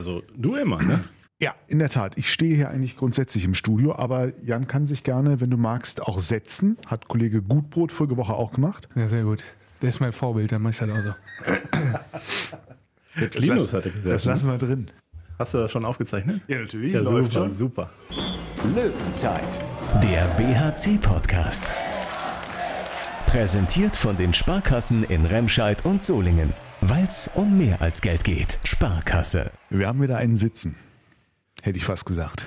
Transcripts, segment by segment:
Also du immer, ne? Ja, in der Tat. Ich stehe hier eigentlich grundsätzlich im Studio, aber Jan kann sich gerne, wenn du magst, auch setzen. Hat Kollege Gutbrot vorige Woche auch gemacht. Ja, sehr gut. Der ist mein Vorbild, dann mach ich das auch so. Selbst Linus hatte gesagt. Das lassen wir drin. Hast du das schon aufgezeichnet? Ja, natürlich. Ja, läuft super, schon. super. Löwenzeit, der BHC-Podcast. Präsentiert von den Sparkassen in Remscheid und Solingen. Weil's um mehr als Geld geht. Sparkasse. Wir haben wieder einen sitzen. Hätte ich fast gesagt.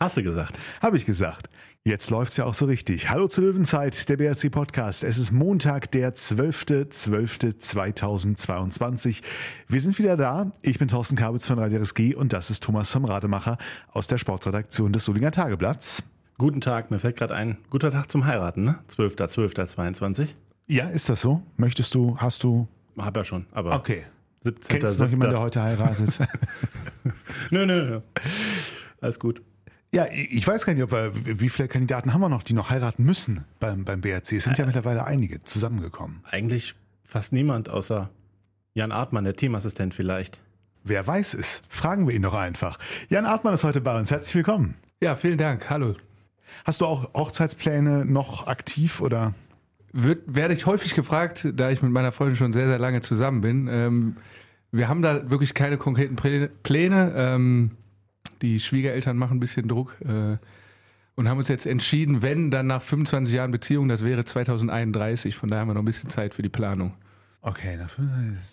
Hast du gesagt? Habe ich gesagt. Jetzt läuft's ja auch so richtig. Hallo zur Löwenzeit, der BRC Podcast. Es ist Montag, der 12.12.2022. Wir sind wieder da. Ich bin Thorsten Kabitz von Radio RSG und das ist Thomas vom Rademacher aus der Sportredaktion des Solinger Tageblatts. Guten Tag, mir fällt gerade ein. Guter Tag zum Heiraten, ne? 12.12.22. Ja, ist das so? Möchtest du, hast du... Hab ja schon, aber Okay. 17. Kennst du noch jemanden, der heute heiratet? Nö, nö, nö. Alles gut. ja, ich weiß gar nicht, ob wir, wie viele Kandidaten haben wir noch, die noch heiraten müssen beim, beim BRC. Es sind ja mittlerweile einige zusammengekommen. Eigentlich fast niemand außer Jan Artmann, der Teamassistent vielleicht. Wer weiß es? Fragen wir ihn doch einfach. Jan Artmann ist heute bei uns. Herzlich willkommen. Ja, vielen Dank. Hallo. Hast du auch Hochzeitspläne noch aktiv oder? Wird, werde ich häufig gefragt, da ich mit meiner Freundin schon sehr, sehr lange zusammen bin. Ähm, wir haben da wirklich keine konkreten Pläne. Ähm, die Schwiegereltern machen ein bisschen Druck äh, und haben uns jetzt entschieden, wenn, dann nach 25 Jahren Beziehung, das wäre 2031. Von daher haben wir noch ein bisschen Zeit für die Planung. Okay, na,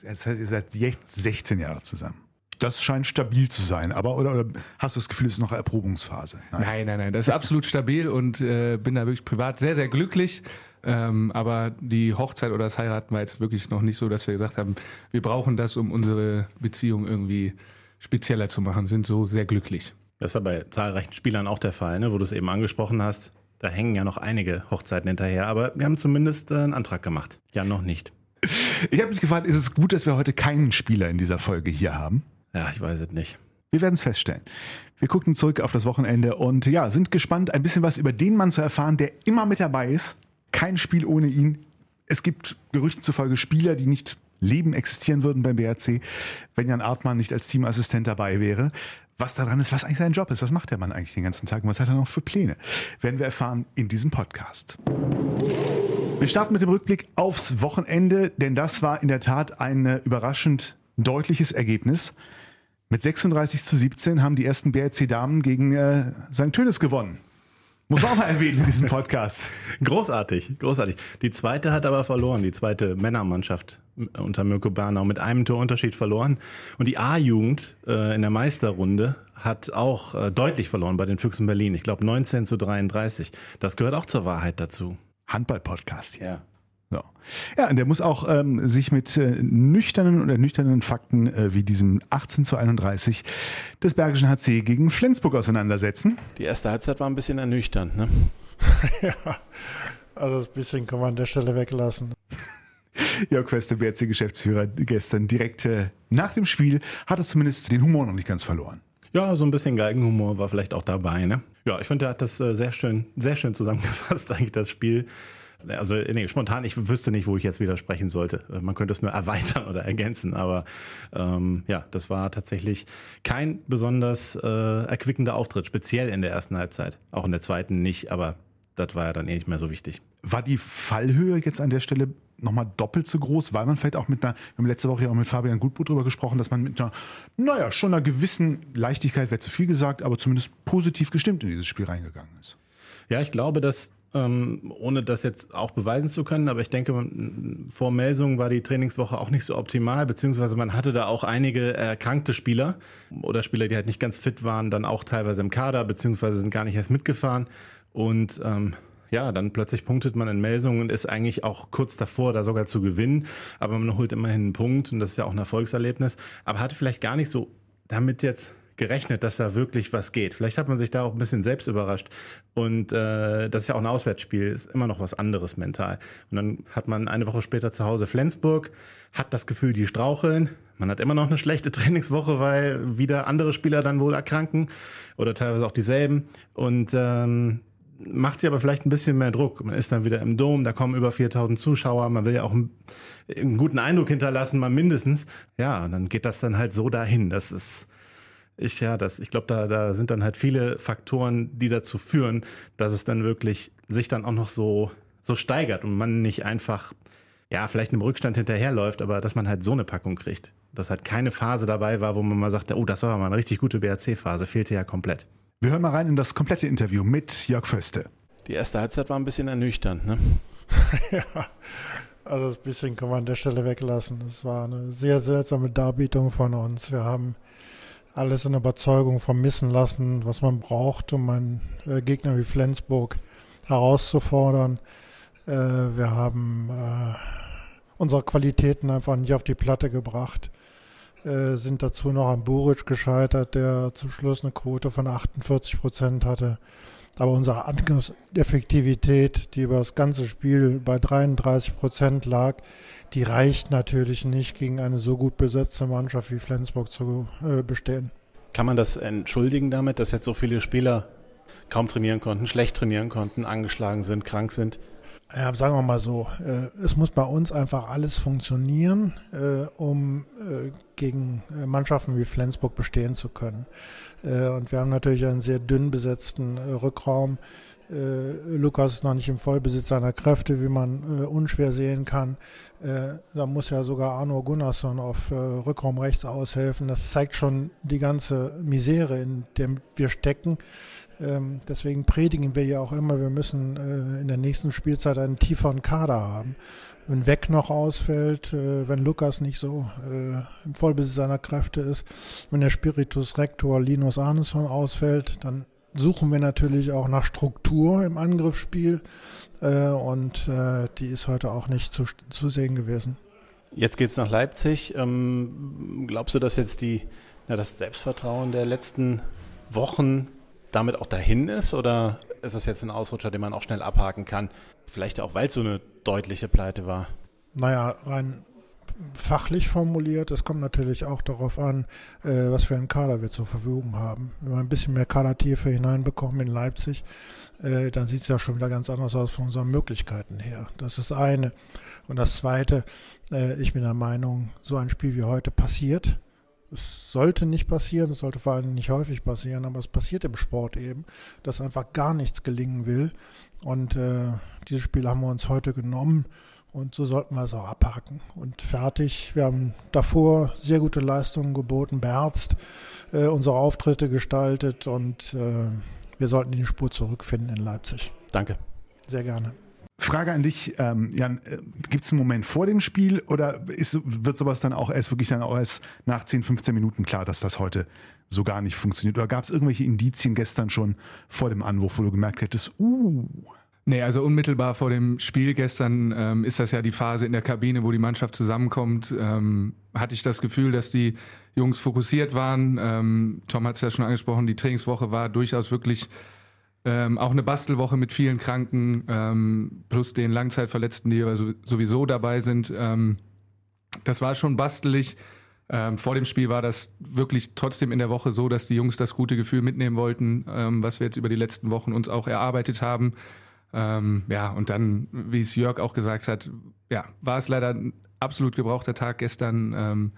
das heißt, ihr seid jetzt 16 Jahre zusammen. Das scheint stabil zu sein, aber oder, oder hast du das Gefühl, es ist noch Erprobungsphase? Nein, nein, nein. Das ist absolut stabil und äh, bin da wirklich privat sehr, sehr glücklich. Ähm, aber die Hochzeit oder das Heiraten war jetzt wirklich noch nicht so, dass wir gesagt haben, wir brauchen das, um unsere Beziehung irgendwie spezieller zu machen. Sind so sehr glücklich. Das ist ja bei zahlreichen Spielern auch der Fall, ne? wo du es eben angesprochen hast. Da hängen ja noch einige Hochzeiten hinterher, aber wir haben zumindest äh, einen Antrag gemacht. Ja, noch nicht. Ich habe mich gefragt, ist es gut, dass wir heute keinen Spieler in dieser Folge hier haben? Ja, ich weiß es nicht. Wir werden es feststellen. Wir gucken zurück auf das Wochenende und ja, sind gespannt, ein bisschen was über den Mann zu erfahren, der immer mit dabei ist. Kein Spiel ohne ihn. Es gibt Gerüchten zufolge Spieler, die nicht leben, existieren würden beim BRC, wenn Jan Artmann nicht als Teamassistent dabei wäre. Was daran ist, was eigentlich sein Job ist, was macht der Mann eigentlich den ganzen Tag und was hat er noch für Pläne, werden wir erfahren in diesem Podcast. Wir starten mit dem Rückblick aufs Wochenende, denn das war in der Tat ein äh, überraschend deutliches Ergebnis. Mit 36 zu 17 haben die ersten BRC-Damen gegen äh, St. Tönis gewonnen. Muss man auch mal erwähnen in diesem Podcast. Großartig, großartig. Die zweite hat aber verloren, die zweite Männermannschaft unter Mirko Bernau mit einem Torunterschied verloren. Und die A-Jugend äh, in der Meisterrunde hat auch äh, deutlich verloren bei den Füchsen Berlin. Ich glaube 19 zu 33. Das gehört auch zur Wahrheit dazu. Handball-Podcast hier. Ja. So. Ja, und der muss auch ähm, sich mit äh, nüchternen oder nüchternen Fakten äh, wie diesem 18 zu 31 des Bergischen HC gegen Flensburg auseinandersetzen. Die erste Halbzeit war ein bisschen ernüchternd, ne? ja, also das bisschen kann man an der Stelle weglassen. Jörg Queste, BRC-Geschäftsführer, gestern direkt äh, nach dem Spiel, hatte zumindest den Humor noch nicht ganz verloren. Ja, so ein bisschen Geigenhumor war vielleicht auch dabei, ne? Ja, ich finde, er hat das äh, sehr schön, sehr schön zusammengefasst, eigentlich das Spiel. Also, nee, spontan, ich wüsste nicht, wo ich jetzt widersprechen sollte. Man könnte es nur erweitern oder ergänzen, aber ähm, ja, das war tatsächlich kein besonders äh, erquickender Auftritt, speziell in der ersten Halbzeit. Auch in der zweiten nicht, aber das war ja dann eh nicht mehr so wichtig. War die Fallhöhe jetzt an der Stelle nochmal doppelt so groß, weil man vielleicht auch mit einer, wir haben letzte Woche ja auch mit Fabian Gutbrot drüber gesprochen, dass man mit einer, naja, schon einer gewissen Leichtigkeit, wäre zu viel gesagt, aber zumindest positiv gestimmt in dieses Spiel reingegangen ist. Ja, ich glaube, dass ähm, ohne das jetzt auch beweisen zu können, aber ich denke, vor Melsung war die Trainingswoche auch nicht so optimal, beziehungsweise man hatte da auch einige erkrankte Spieler oder Spieler, die halt nicht ganz fit waren, dann auch teilweise im Kader, beziehungsweise sind gar nicht erst mitgefahren. Und ähm, ja, dann plötzlich punktet man in Melsung und ist eigentlich auch kurz davor, da sogar zu gewinnen. Aber man holt immerhin einen Punkt und das ist ja auch ein Erfolgserlebnis. Aber hatte vielleicht gar nicht so damit jetzt gerechnet, dass da wirklich was geht. Vielleicht hat man sich da auch ein bisschen selbst überrascht. Und äh, das ist ja auch ein Auswärtsspiel, ist immer noch was anderes mental. Und dann hat man eine Woche später zu Hause Flensburg, hat das Gefühl, die straucheln. Man hat immer noch eine schlechte Trainingswoche, weil wieder andere Spieler dann wohl erkranken oder teilweise auch dieselben. Und ähm, macht sie aber vielleicht ein bisschen mehr Druck. Man ist dann wieder im Dom, da kommen über 4000 Zuschauer, man will ja auch einen, einen guten Eindruck hinterlassen, mal mindestens. Ja, und dann geht das dann halt so dahin. Das ist Ich, ja, das, ich glaube, da, da sind dann halt viele Faktoren, die dazu führen, dass es dann wirklich sich dann auch noch so, so steigert und man nicht einfach, ja, vielleicht einem Rückstand hinterherläuft, aber dass man halt so eine Packung kriegt. Dass halt keine Phase dabei war, wo man mal sagte, oh, das war mal eine richtig gute BRC-Phase, fehlte ja komplett. Wir hören mal rein in das komplette Interview mit Jörg Föste. Die erste Halbzeit war ein bisschen ernüchternd, ne? ja, also das bisschen kann man an der Stelle weglassen. Es war eine sehr seltsame Darbietung von uns. Wir haben alles in Überzeugung vermissen lassen, was man braucht, um einen äh, Gegner wie Flensburg herauszufordern. Äh, wir haben äh, unsere Qualitäten einfach nicht auf die Platte gebracht. Äh, sind dazu noch an Buric gescheitert, der zum Schluss eine Quote von 48 Prozent hatte. Aber unsere Angriffseffektivität, die über das ganze Spiel bei 33 Prozent lag, die reicht natürlich nicht gegen eine so gut besetzte Mannschaft wie Flensburg zu äh, bestehen. Kann man das entschuldigen damit, dass jetzt so viele Spieler kaum trainieren konnten, schlecht trainieren konnten, angeschlagen sind, krank sind? Ja, sagen wir mal so, äh, es muss bei uns einfach alles funktionieren, äh, um äh, gegen Mannschaften wie Flensburg bestehen zu können. Und wir haben natürlich einen sehr dünn besetzten Rückraum. Lukas ist noch nicht im Vollbesitz seiner Kräfte, wie man unschwer sehen kann. da muss ja sogar Arno Gunnarsson auf Rückraum rechts aushelfen. Das zeigt schon die ganze Misere, in der wir stecken. Ähm, deswegen predigen wir ja auch immer, wir müssen äh, in der nächsten Spielzeit einen tieferen Kader haben. Wenn Weg noch ausfällt, äh, wenn Lukas nicht so äh, im Vollbesitz seiner Kräfte ist, wenn der Spiritus Rector Linus Arneson ausfällt, dann suchen wir natürlich auch nach Struktur im Angriffsspiel und die ist heute auch nicht zu, zu sehen gewesen. Jetzt geht's nach Leipzig. Ähm, glaubst du, dass jetzt die, na, das Selbstvertrauen der letzten Wochen damit auch dahin ist? Oder ist es jetzt ein Ausrutscher, den man auch schnell abhaken kann? Vielleicht auch, weil es so eine deutliche Pleite war. Naja, rein fachlich formuliert. Es kommt natürlich auch darauf an, äh, was für einen Kader wir zur Verfügung haben. Wenn wir ein bisschen mehr Kadertiefe hineinbekommen in Leipzig, äh, dann sieht es ja schon wieder ganz anders aus von unseren Möglichkeiten her. Das ist eine. Und das zweite, äh, ich bin der Meinung, so ein Spiel wie heute passiert. Es sollte nicht passieren, es sollte vor allem nicht häufig passieren, aber es passiert im Sport eben, dass einfach gar nichts gelingen will. Und äh, dieses Spiel haben wir uns heute genommen und so sollten wir es auch abhaken. Und fertig. Wir haben davor sehr gute Leistungen geboten, beherzt äh, unsere Auftritte gestaltet und äh, wir sollten die Spur zurückfinden in Leipzig. Danke. Sehr gerne. Frage an dich, ähm, Jan, äh, gibt es einen Moment vor dem Spiel oder ist, wird sowas dann auch erst wirklich dann auch erst nach 10, 15 Minuten klar, dass das heute so gar nicht funktioniert? Oder gab es irgendwelche Indizien gestern schon vor dem Anwurf, wo du gemerkt hättest, uh. Nee, also unmittelbar vor dem Spiel gestern ähm, ist das ja die Phase in der Kabine, wo die Mannschaft zusammenkommt. Ähm, hatte ich das Gefühl, dass die Jungs fokussiert waren. Ähm, Tom hat es ja schon angesprochen, die Trainingswoche war durchaus wirklich ähm, auch eine Bastelwoche mit vielen Kranken, ähm, plus den Langzeitverletzten, die sowieso dabei sind. Ähm, das war schon bastelig. Ähm, vor dem Spiel war das wirklich trotzdem in der Woche so, dass die Jungs das gute Gefühl mitnehmen wollten, ähm, was wir jetzt über die letzten Wochen uns auch erarbeitet haben. Ähm, ja, und dann, wie es Jörg auch gesagt hat, ja, war es leider ein absolut gebrauchter Tag gestern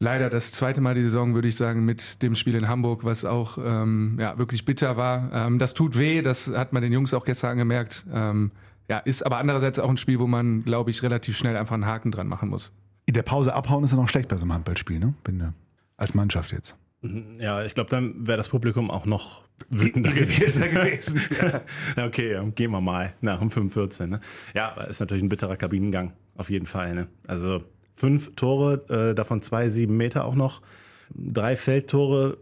leider das zweite Mal die Saison, würde ich sagen, mit dem Spiel in Hamburg, was auch ähm, ja, wirklich bitter war. Ähm, das tut weh, das hat man den Jungs auch gestern angemerkt. Ähm, ja, ist aber andererseits auch ein Spiel, wo man, glaube ich, relativ schnell einfach einen Haken dran machen muss. In der Pause abhauen ist ja noch schlecht bei so einem Handballspiel, ne? Bin, äh, als Mannschaft jetzt. Mhm, ja, ich glaube, dann wäre das Publikum auch noch wütender gewesen. gewesen. ja. okay, gehen wir mal nach dem 45. Ne? Ja, ist natürlich ein bitterer Kabinengang, auf jeden Fall. Ne? Also fünf Tore, äh, davon zwei sieben Meter auch noch, drei Feldtore.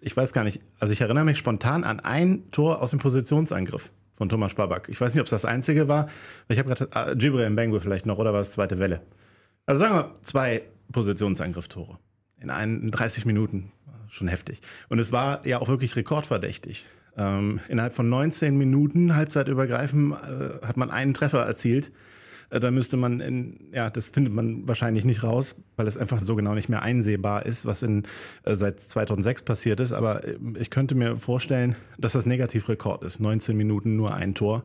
Ich weiß gar nicht, also ich erinnere mich spontan an ein Tor aus dem Positionsangriff von Thomas Spaback. Ich weiß nicht, ob es das einzige war. Ich habe gerade äh, Gibril Mbengue vielleicht noch oder war es zweite Welle. Also sagen wir zwei Positionsangriff-Tore in, in 30 Minuten. Schon heftig. Und es war ja auch wirklich rekordverdächtig. Ähm, innerhalb von 19 Minuten, halbzeitübergreifend, äh, hat man einen Treffer erzielt. Äh, da müsste man in, ja, das findet man wahrscheinlich nicht raus, weil es einfach so genau nicht mehr einsehbar ist, was in, äh, seit 2006 passiert ist. Aber äh, ich könnte mir vorstellen, dass das Negativrekord ist. 19 Minuten nur ein Tor.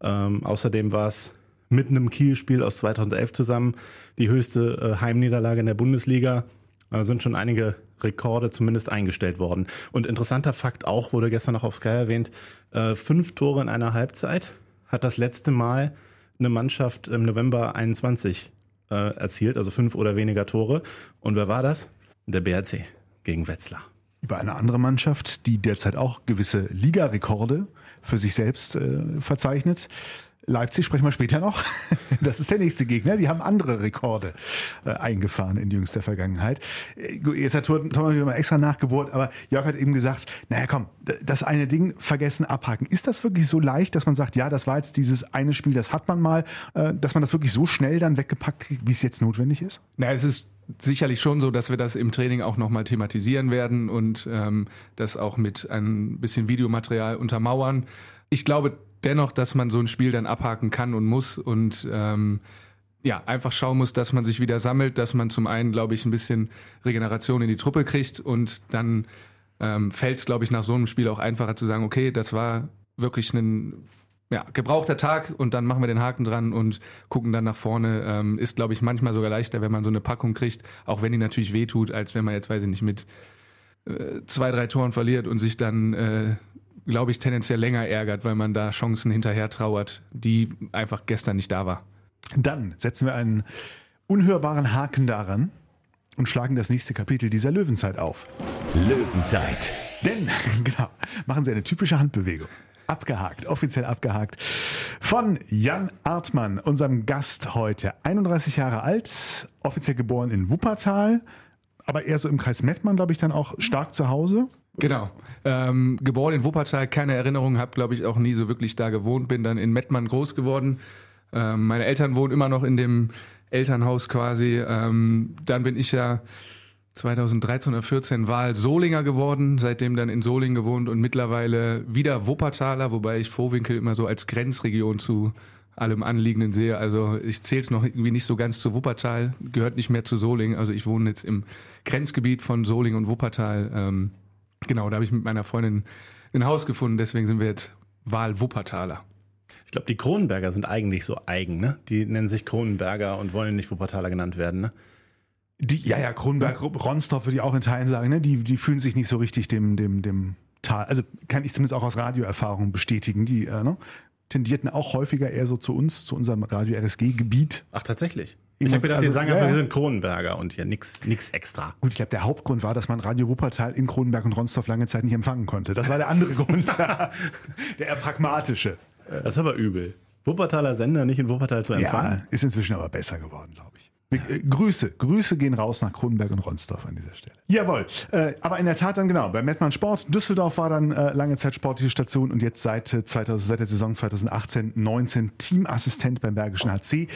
Ähm, außerdem war es mit einem Kiel-Spiel aus 2011 zusammen die höchste Heimniederlage in der Bundesliga. Da sind schon einige Rekorde zumindest eingestellt worden. Und interessanter Fakt auch, wurde gestern noch auf Sky erwähnt, äh, fünf Tore in einer Halbzeit hat das letzte Mal eine Mannschaft im November 21 äh, erzielt, also fünf oder weniger Tore. Und wer war das? Der BRC gegen Wetzlar. Über eine andere Mannschaft, die derzeit auch gewisse Ligarekorde für sich selbst äh, verzeichnet. Leipzig sprechen wir später noch. Das ist der nächste Gegner. Die haben andere Rekorde äh, eingefahren in jüngster Vergangenheit. Äh, Jetzt hat Thomas wieder mal extra nachgebohrt, aber Jörg hat eben gesagt, naja komm, das eine Ding vergessen, abhaken. Ist das wirklich so leicht, dass man sagt, ja, das war jetzt dieses eine Spiel, das hat man mal, äh, dass man das wirklich so schnell dann weggepackt kriegt, wie es jetzt notwendig ist? Na, es ist sicherlich schon so, dass wir das im Training auch nochmal thematisieren werden und ähm, das auch mit ein bisschen Videomaterial untermauern. Ich glaube dennoch, dass man so ein Spiel dann abhaken kann und muss und ähm, ja, einfach schauen muss, dass man sich wieder sammelt, dass man zum einen, glaube ich, ein bisschen Regeneration in die Truppe kriegt und dann ähm, fällt es, glaube ich, nach so einem Spiel auch einfacher zu sagen, okay, das war wirklich ein ja, gebrauchter Tag und dann machen wir den Haken dran und gucken dann nach vorne. Ähm, ist, glaube ich, manchmal sogar leichter, wenn man so eine Packung kriegt, auch wenn die natürlich wehtut, als wenn man jetzt, weiß ich nicht, mit äh, zwei, drei Toren verliert und sich dann, äh, glaube ich, tendenziell länger ärgert, weil man da Chancen hinterher trauert, die einfach gestern nicht da war. Dann setzen wir einen unhörbaren Haken daran und schlagen das nächste Kapitel dieser Löwenzeit auf. Löwenzeit. Denn, genau, machen Sie eine typische Handbewegung. Abgehakt, offiziell abgehakt. Von Jan Artmann, unserem Gast heute. 31 Jahre alt, offiziell geboren in Wuppertal, aber eher so im Kreis Mettmann, glaube ich, dann auch stark zu Hause. Genau. Ähm, geboren in Wuppertal, keine Erinnerung, habe, glaube ich, auch nie so wirklich da gewohnt, bin dann in Mettmann groß geworden. Ähm, meine Eltern wohnen immer noch in dem Elternhaus quasi. Ähm, dann bin ich ja 2013 oder 14 Wahl Solinger geworden, seitdem dann in Solingen gewohnt und mittlerweile wieder Wuppertaler, wobei ich Vorwinkel immer so als Grenzregion zu allem Anliegenden sehe. Also ich zähle es noch irgendwie nicht so ganz zu Wuppertal, gehört nicht mehr zu Solingen. Also ich wohne jetzt im Grenzgebiet von Solingen und Wuppertal. Ähm, genau, da habe ich mit meiner Freundin ein Haus gefunden, deswegen sind wir jetzt Wahl Wuppertaler. Ich glaube, die Kronenberger sind eigentlich so eigen, ne? Die nennen sich Kronenberger und wollen nicht Wuppertaler genannt werden, ne? Die, ja, ja, Kronberg, Ronsdorf würde ich auch in Teilen sagen, ne? die, die fühlen sich nicht so richtig dem, dem, dem Tal. Also kann ich zumindest auch aus Radioerfahrung bestätigen. Die äh, ne? tendierten auch häufiger eher so zu uns, zu unserem Radio-RSG-Gebiet. Ach, tatsächlich. Ich habe gedacht, die also, sagen ja, einfach, wir sind Kronenberger und hier nix, nix extra. Gut, ich glaube, der Hauptgrund war, dass man Radio Wuppertal in Kronenberg und Ronsdorf lange Zeit nicht empfangen konnte. Das war der andere Grund. der eher pragmatische. Das ist aber übel. Wuppertaler Sender nicht in Wuppertal zu empfangen. Ja, ist inzwischen aber besser geworden, glaube ich. Äh, Grüße, Grüße gehen raus nach Kronenberg und Ronsdorf an dieser Stelle. Jawohl, äh, aber in der Tat dann genau, bei Mettmann Sport. Düsseldorf war dann äh, lange Zeit sportliche Station und jetzt seit, äh, 2000, seit der Saison 2018-19 Teamassistent beim Bergischen HC.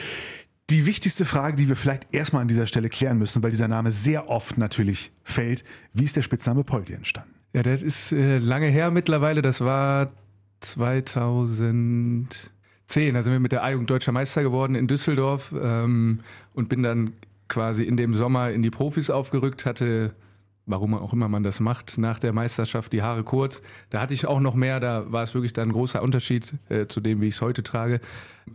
Die wichtigste Frage, die wir vielleicht erstmal an dieser Stelle klären müssen, weil dieser Name sehr oft natürlich fällt, wie ist der Spitzname Poldi entstanden? Ja, das ist äh, lange her mittlerweile. Das war 2010. Da sind wir mit der A-Jugend Deutscher Meister geworden in Düsseldorf ähm, und bin dann quasi in dem Sommer in die Profis aufgerückt, hatte, warum auch immer man das macht, nach der Meisterschaft die Haare kurz. Da hatte ich auch noch mehr, da war es wirklich dann ein großer Unterschied äh, zu dem, wie ich es heute trage.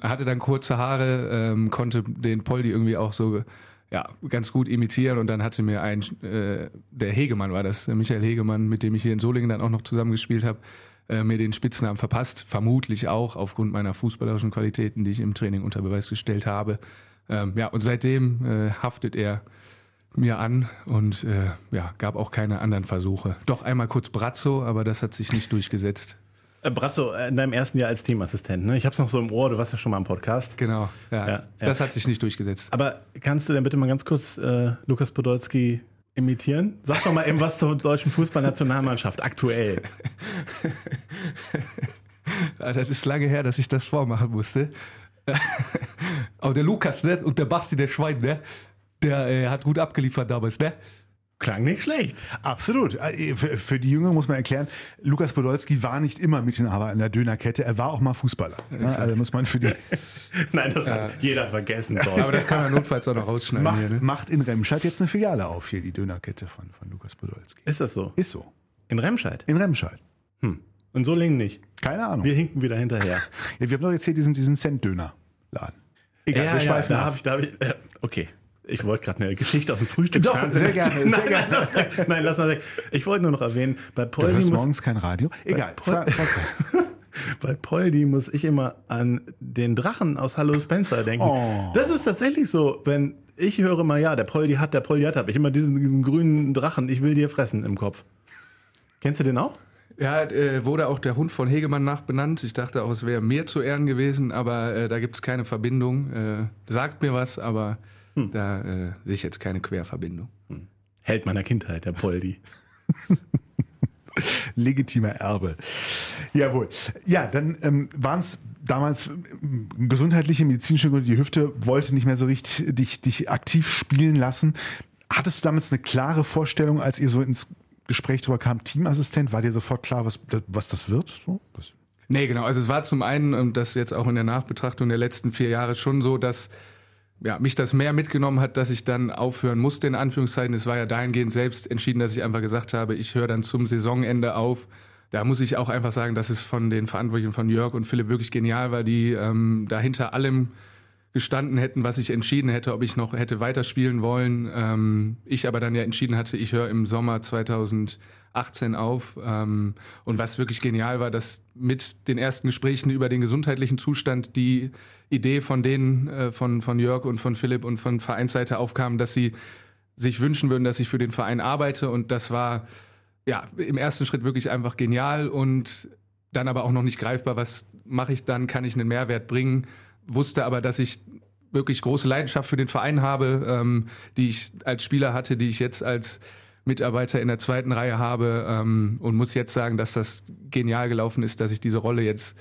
Hatte dann kurze Haare, ähm, konnte den Poldi irgendwie auch so ja, ganz gut imitieren und dann hatte mir ein, äh, der Hegemann war das, Michael Hegemann, mit dem ich hier in Solingen dann auch noch zusammengespielt habe, äh, mir den Spitznamen verpasst, vermutlich auch aufgrund meiner fußballerischen Qualitäten, die ich im Training unter Beweis gestellt habe. Ähm, ja, und seitdem äh, haftet er mir an und äh, ja, gab auch keine anderen Versuche. Doch einmal kurz Brazzo, aber das hat sich nicht durchgesetzt. Äh, Brazzo, äh, in deinem ersten Jahr als Teamassistent, ne? Ich hab's noch so im Ohr, du warst ja schon mal im Podcast. Genau, ja, Ja, ja. das hat sich nicht durchgesetzt. Aber kannst du denn bitte mal ganz kurz äh, Lukas Podolski imitieren? Sag doch mal eben was zur deutschen Fußballnationalmannschaft aktuell. Ja, das ist lange her, dass ich das vormachen musste. Aber der Lukas ne? und der Basti, der Schwein, ne? Der äh, hat gut abgeliefert damals. Ne? Klang nicht schlecht. Absolut. Äh, Für, für die Jünger muss man erklären, Lukas Podolski war nicht immer Mitinhaber in der Dönerkette, er war auch mal Fußballer. Ja, also muss man für die Nein, das hat jeder vergessen, Aber Thorsten. das kann man notfalls auch noch rausschneiden. macht, Hier, ne? macht in Remscheid jetzt eine Filiale auf hier, die Dönerkette von, von Lukas Podolski. Ist das so? Ist so. In Remscheid? In Remscheid. In Solingen nicht. Keine Ahnung. Wir hinken wieder hinterher. Ja, wir haben doch jetzt hier diesen, diesen Cent-Döner-Laden. Egal, wir schweifen da ab. habe ich, da hab ich, äh, okay. Ich wollte gerade eine Geschichte aus dem Frühstücksfernsehen. sehr gerne, sehr nein, Lass weg. Nein, lass mal weg. Ich wollte nur noch erwähnen, bei Du Poldi hörst muss, morgens kein Radio? Egal. Pol- Fra- fra- bei Poldi muss ich immer an den Drachen aus Hallo Spencer denken. Oh. Das ist tatsächlich so, wenn ich höre mal, ja, der Poldi hat, der Poldi hat, habe ich immer diesen, diesen grünen Drachen, ich will dir fressen im Kopf. Kennst du den auch? Ja, äh, wurde auch der Hund von Hegemann nachbenannt. Ich dachte auch, es wäre mir zu Ehren gewesen, aber äh, da gibt es keine Verbindung. Äh, sagt mir was, aber da äh, sehe ich jetzt keine Querverbindung. Held meiner Kindheit, der Poldi. legitimer Erbe. Jawohl. Ja, dann ähm, waren es damals ähm, gesundheitliche, medizinische Gründe. Die Hüfte wollte nicht mehr so richtig dich, dich aktiv spielen lassen. Hattest du damals eine klare Vorstellung, als ihr so ins Gespräch drüber kam, Teamassistent? War dir sofort klar, was, was das wird? So? Das, Nee, genau. Also es war zum einen, und das jetzt auch in der Nachbetrachtung der letzten vier Jahre schon so, dass ja, mich das mehr mitgenommen hat, dass ich dann aufhören musste, in Anführungszeichen. Es war ja dahingehend selbst entschieden, dass ich einfach gesagt habe, ich höre dann zum Saisonende auf. Da muss ich auch einfach sagen, dass es von den Verantwortlichen von Jörg und Philipp wirklich genial war, die ähm, da allem gestanden hätten, was ich entschieden hätte, ob ich noch hätte weiterspielen wollen. Ähm, ich aber dann ja entschieden hatte, ich höre im Sommer 2018 auf. Ähm, und was wirklich genial war, dass mit den ersten Gesprächen über den gesundheitlichen Zustand die Idee von denen, äh, von, von Jörg und von Philipp und von Vereinsseite aufkam, dass sie sich wünschen würden, dass ich für den Verein arbeite. Und das war ja im ersten Schritt wirklich einfach genial und dann aber auch noch nicht greifbar. Was mache ich dann? Kann ich einen Mehrwert bringen? Wusste aber, dass ich wirklich große Leidenschaft für den Verein habe, ähm, die ich als Spieler hatte, die ich jetzt als Mitarbeiter in der zweiten Reihe habe ähm, und muss jetzt sagen, dass das genial gelaufen ist, dass ich diese Rolle jetzt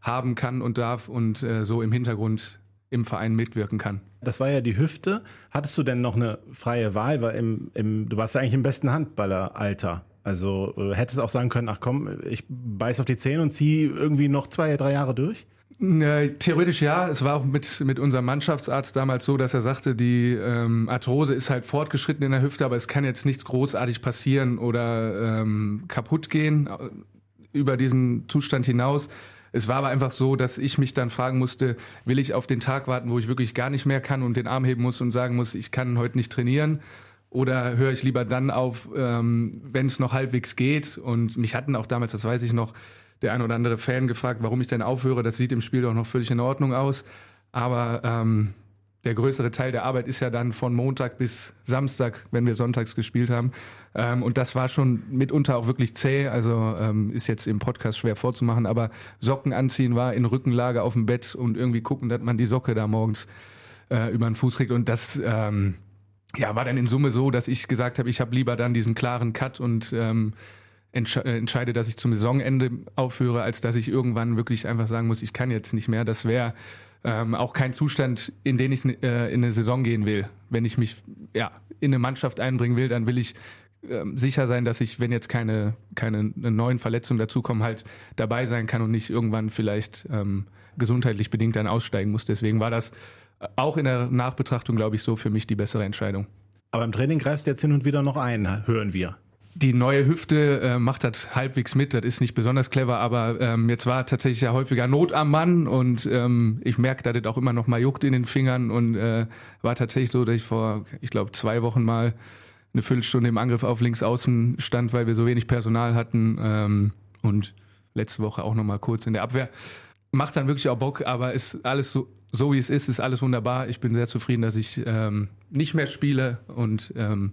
haben kann und darf und äh, so im Hintergrund im Verein mitwirken kann. Das war ja die Hüfte. Hattest du denn noch eine freie Wahl? Weil im, im, du warst ja eigentlich im besten Handballeralter. Also äh, hättest auch sagen können, ach komm, ich beiß auf die Zähne und zieh irgendwie noch zwei, drei Jahre durch? Äh, Theoretisch ja. Es war auch mit, mit unserem Mannschaftsarzt damals so, dass er sagte, die ähm, Arthrose ist halt fortgeschritten in der Hüfte, aber es kann jetzt nichts großartig passieren oder ähm, kaputt gehen äh, über diesen Zustand hinaus. Es war aber einfach so, dass ich mich dann fragen musste, will ich auf den Tag warten, wo ich wirklich gar nicht mehr kann und den Arm heben muss und sagen muss, ich kann heute nicht trainieren? Oder höre ich lieber dann auf, ähm, wenn es noch halbwegs geht? Und mich hatten auch damals, das weiß ich noch, der ein oder andere Fan gefragt, warum ich denn aufhöre. Das sieht im Spiel doch noch völlig in Ordnung aus. Aber ähm, der größere Teil der Arbeit ist ja dann von Montag bis Samstag, wenn wir sonntags gespielt haben. Ähm, und das war schon mitunter auch wirklich zäh. Also ähm, ist jetzt im Podcast schwer vorzumachen. Aber Socken anziehen war in Rückenlage auf dem Bett und irgendwie gucken, dass man die Socke da morgens äh, über den Fuß kriegt. Und das ähm, ja, war dann in Summe so, dass ich gesagt habe, ich habe lieber dann diesen klaren Cut und ähm, entsche äh, entscheide, dass ich zum Saisonende aufhöre, als dass ich irgendwann wirklich einfach sagen muss, ich kann jetzt nicht mehr. Das wäre ähm, auch kein Zustand, in den ich äh, in eine Saison gehen will. Wenn ich mich ja, in eine Mannschaft einbringen will, dann will ich ähm, sicher sein, dass ich, wenn jetzt keine, keine neuen Verletzungen dazukommen, halt dabei sein kann und nicht irgendwann vielleicht ähm, gesundheitlich bedingt dann aussteigen muss. Deswegen war das auch in der Nachbetrachtung, glaube ich, so für mich die bessere Entscheidung. Aber im Training greifst du jetzt hin und wieder noch ein, hören wir. Die neue Hüfte äh, macht das halbwegs mit, das ist nicht besonders clever, aber ähm, jetzt war tatsächlich ja häufiger Not am Mann und ähm, ich merke, dass das auch immer noch mal juckt in den Fingern und äh, war tatsächlich so, dass ich vor, ich glaube, zwei Wochen mal eine Viertelstunde im Angriff auf links außen stand, weil wir so wenig Personal hatten ähm, und letzte Woche auch noch mal kurz in der Abwehr. Macht dann wirklich auch Bock, aber ist alles so, so wie es ist, ist alles wunderbar. Ich bin sehr zufrieden, dass ich ähm, nicht mehr spiele und ähm,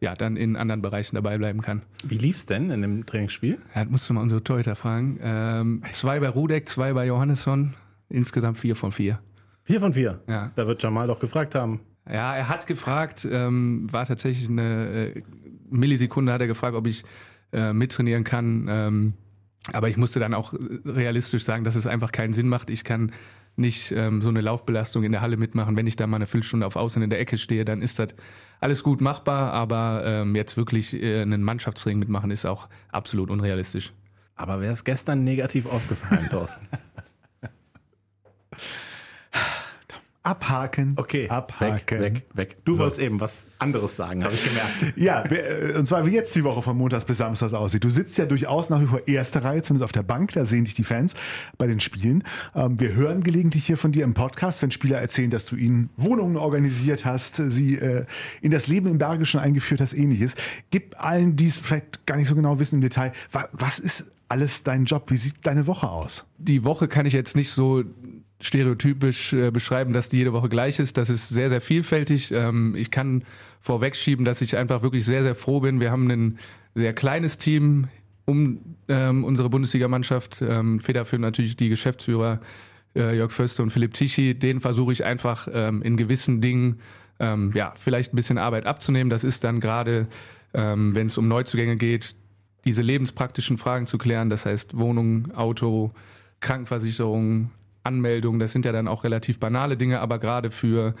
ja, dann in anderen Bereichen dabei bleiben kann. Wie lief's denn in dem Trainingsspiel? Ja, das musst du mal unsere Torhüter fragen. Ähm, zwei bei Rudek, zwei bei Johannesson, insgesamt vier von vier. Vier von vier. Ja. Da wird Jamal doch gefragt haben. Ja, er hat gefragt, ähm, war tatsächlich eine äh, Millisekunde hat er gefragt, ob ich äh, mittrainieren kann. Ähm, aber ich musste dann auch realistisch sagen, dass es einfach keinen Sinn macht. Ich kann nicht ähm, so eine Laufbelastung in der Halle mitmachen. Wenn ich da mal eine Viertelstunde auf Außen in der Ecke stehe, dann ist das alles gut machbar, aber ähm, jetzt wirklich äh, einen Mannschaftsring mitmachen ist auch absolut unrealistisch. Aber wäre es gestern negativ aufgefallen, Thorsten? Abhaken. Okay, abhaken. weg, weg, weg. Du wolltest eben was anderes sagen, habe ich gemerkt. Ja, äh, und zwar wie jetzt die Woche von Montags bis Samstags aussieht. Du sitzt ja durchaus nach wie vor erste Reihe, zumindest auf der Bank, da sehen dich die Fans bei den Spielen. Ähm, wir hören gelegentlich hier von dir im Podcast, wenn Spieler erzählen, dass du ihnen Wohnungen organisiert hast, sie äh, in das Leben im Bergischen eingeführt hast, ähnliches. Gib allen, die es vielleicht gar nicht so genau wissen im Detail, was ist alles dein Job? Wie sieht deine Woche aus? Die Woche kann ich jetzt nicht so stereotypisch äh, beschreiben, dass die jede Woche gleich ist. Das ist sehr, sehr vielfältig. Ähm, ich kann vorwegschieben, dass ich einfach wirklich sehr, sehr froh bin. Wir haben ein sehr kleines Team um ähm, unsere Bundesligamannschaft. Ähm, federführend natürlich die Geschäftsführer äh, Jörg Förster und Philipp Tichy. Den versuche ich einfach ähm, in gewissen Dingen ähm, ja, vielleicht ein bisschen Arbeit abzunehmen. Das ist dann gerade, ähm, wenn es um Neuzugänge geht, diese lebenspraktischen Fragen zu klären. Das heißt Wohnung, Auto, Krankenversicherung, Anmeldung, das sind ja dann auch relativ banale Dinge, aber gerade für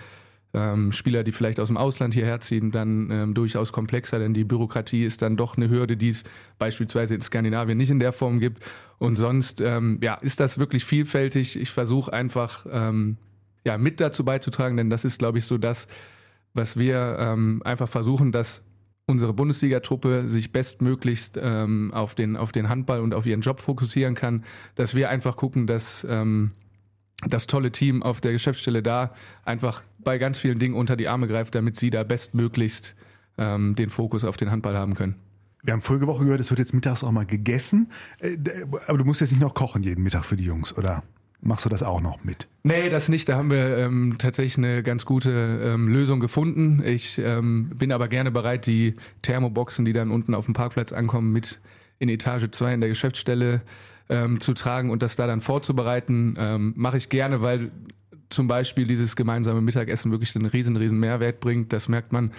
ähm, Spieler, die vielleicht aus dem Ausland hierher ziehen, dann ähm, durchaus komplexer, denn die Bürokratie ist dann doch eine Hürde, die es beispielsweise in Skandinavien nicht in der Form gibt. Und sonst ähm, ja, ist das wirklich vielfältig. Ich versuche einfach ähm, ja, mit dazu beizutragen, denn das ist, glaube ich, so das, was wir ähm, einfach versuchen, dass unsere Bundesliga-Truppe sich bestmöglichst ähm, auf, den, auf den Handball und auf ihren Job fokussieren kann, dass wir einfach gucken, dass das tolle Team auf der Geschäftsstelle da einfach bei ganz vielen Dingen unter die Arme greift, damit sie da bestmöglichst ähm, den Fokus auf den Handball haben können. Wir haben vorige Woche gehört, es wird jetzt mittags auch mal gegessen. Äh, aber du musst jetzt nicht noch kochen jeden Mittag für die Jungs, oder? Machst du das auch noch mit? Nee, das nicht. Da haben wir ähm, tatsächlich eine ganz gute ähm, Lösung gefunden. Ich ähm, bin aber gerne bereit, die Thermoboxen, die dann unten auf dem Parkplatz ankommen, mit in Etage 2 in der Geschäftsstelle ähm, zu tragen und das da dann vorzubereiten, ähm, mache ich gerne, weil zum Beispiel dieses gemeinsame Mittagessen wirklich einen riesen, riesen Mehrwert bringt. Das merkt man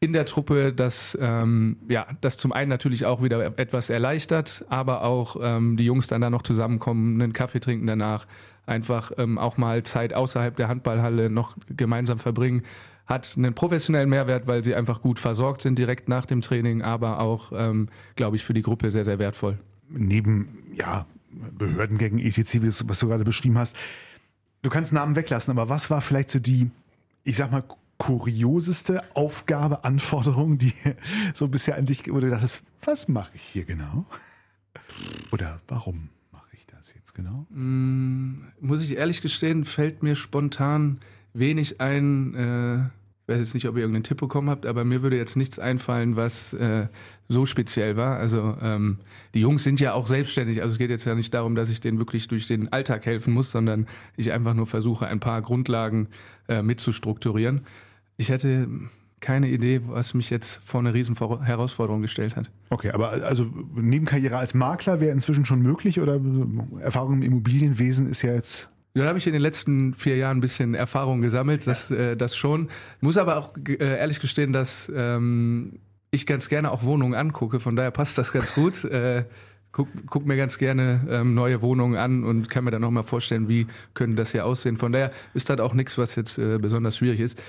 in der Truppe, dass ähm, ja, das zum einen natürlich auch wieder etwas erleichtert, aber auch ähm, die Jungs dann da noch zusammenkommen, einen Kaffee trinken danach, einfach ähm, auch mal Zeit außerhalb der Handballhalle noch gemeinsam verbringen, hat einen professionellen Mehrwert, weil sie einfach gut versorgt sind direkt nach dem Training, aber auch, ähm, glaube ich, für die Gruppe sehr, sehr wertvoll neben ja, Behördengängen, etc., was du gerade beschrieben hast, du kannst Namen weglassen, aber was war vielleicht so die, ich sag mal, kurioseste Aufgabe, Anforderung, die so bisher an dich, wo du dachtest, was mache ich hier genau? Oder warum mache ich das jetzt genau? Mm, muss ich ehrlich gestehen, fällt mir spontan wenig ein, äh, weiß jetzt nicht, ob ihr irgendeinen Tipp bekommen habt, aber mir würde jetzt nichts einfallen, was äh, so speziell war. Also ähm, die Jungs sind ja auch selbstständig. Also es geht jetzt ja nicht darum, dass ich denen wirklich durch den Alltag helfen muss, sondern ich einfach nur versuche, ein paar Grundlagen äh, mitzustrukturieren. Ich hätte keine Idee, was mich jetzt vor eine riesen Herausforderung gestellt hat. Okay, aber also Nebenkarriere als Makler wäre inzwischen schon möglich oder Erfahrung im Immobilienwesen ist ja jetzt da habe ich in den letzten vier Jahren ein bisschen Erfahrung gesammelt, das, äh, das schon. Muss aber auch äh, ehrlich gestehen, dass ähm, ich ganz gerne auch Wohnungen angucke, von daher passt das ganz gut. äh, guck, guck mir ganz gerne ähm, neue Wohnungen an und kann mir dann nochmal vorstellen, wie könnte das hier aussehen. Von daher ist das auch nichts, was jetzt äh, besonders schwierig ist.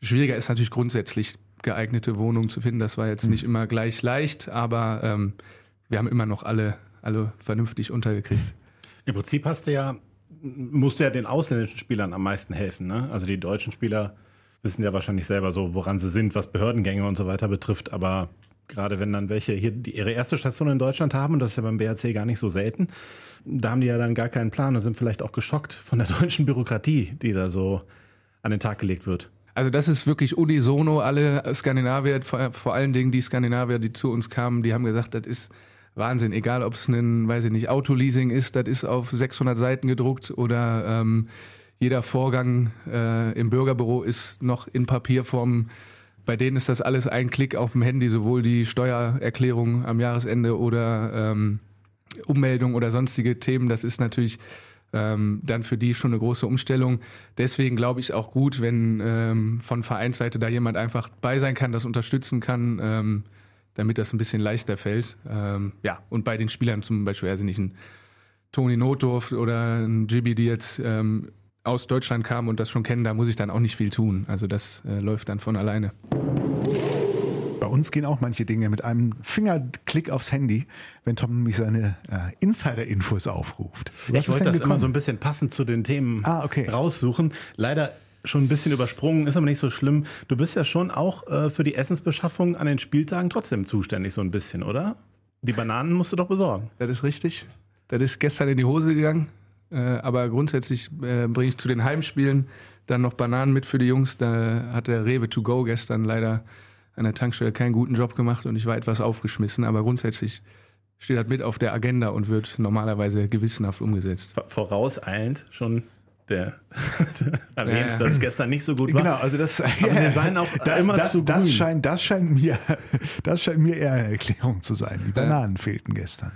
Schwieriger ist natürlich grundsätzlich geeignete Wohnungen zu finden. Das war jetzt mhm. nicht immer gleich leicht, aber ähm, wir haben immer noch alle, alle vernünftig untergekriegt. Im Prinzip hast du ja musst du ja den ausländischen Spielern am meisten helfen. Ne? Also die deutschen Spieler wissen ja wahrscheinlich selber so, woran sie sind, was Behördengänge und so weiter betrifft. Aber gerade wenn dann welche hier ihre erste Station in Deutschland haben, und das ist ja beim BRC gar nicht so selten, da haben die ja dann gar keinen Plan und sind vielleicht auch geschockt von der deutschen Bürokratie, die da so an den Tag gelegt wird. Also das ist wirklich unisono. Alle Skandinavier, vor, vor allen Dingen die Skandinavier, die zu uns kamen, die haben gesagt, das ist Wahnsinn. Egal, ob es ein, weiß ich nicht, Autoleasing ist, das ist auf 600 Seiten gedruckt oder ähm, jeder Vorgang äh, im Bürgerbüro ist noch in Papierform. Bei denen ist das alles ein Klick auf dem Handy, sowohl die Steuererklärung am Jahresende oder ähm, Ummeldung oder sonstige Themen. Das ist natürlich ähm, dann für die schon eine große Umstellung. Deswegen glaube ich auch gut, wenn ähm, von Vereinsseite da jemand einfach bei sein kann, das unterstützen kann. Ähm, damit das ein bisschen leichter fällt. Ähm, ja, und bei den Spielern zum Beispiel, also nicht ein Toni Notdorf oder ein Gibi, die jetzt ähm, aus Deutschland kamen und das schon kennen, da muss ich dann auch nicht viel tun. Also das äh, läuft dann von alleine. Bei uns gehen auch manche Dinge mit einem Fingerklick aufs Handy, wenn Tom nämlich seine äh, Insider-Infos aufruft. Was ich wollte das gekommen? immer so ein bisschen passend zu den Themen ah, okay. raussuchen. Leider schon ein bisschen übersprungen, ist aber nicht so schlimm. Du bist ja schon auch äh, für die Essensbeschaffung an den Spieltagen trotzdem zuständig, so ein bisschen, oder? Die Bananen musst du doch besorgen. Das ist richtig. Das ist gestern in die Hose gegangen. Äh, aber grundsätzlich äh, bringe ich zu den Heimspielen dann noch Bananen mit für die Jungs. Da hat der Rewe to go gestern leider an der Tankstelle keinen guten Job gemacht und ich war etwas aufgeschmissen. Aber grundsätzlich steht das mit auf der Agenda und wird normalerweise gewissenhaft umgesetzt. Vorauseilend schon der erwähnt, Ja, ja. dass es gestern nicht so gut war. Genau, also das, Aber sie seien auch das, immer das, zu das grün. scheint, das scheint mir, das scheint mir eher eine Erklärung zu sein. Die Bananen fehlten gestern.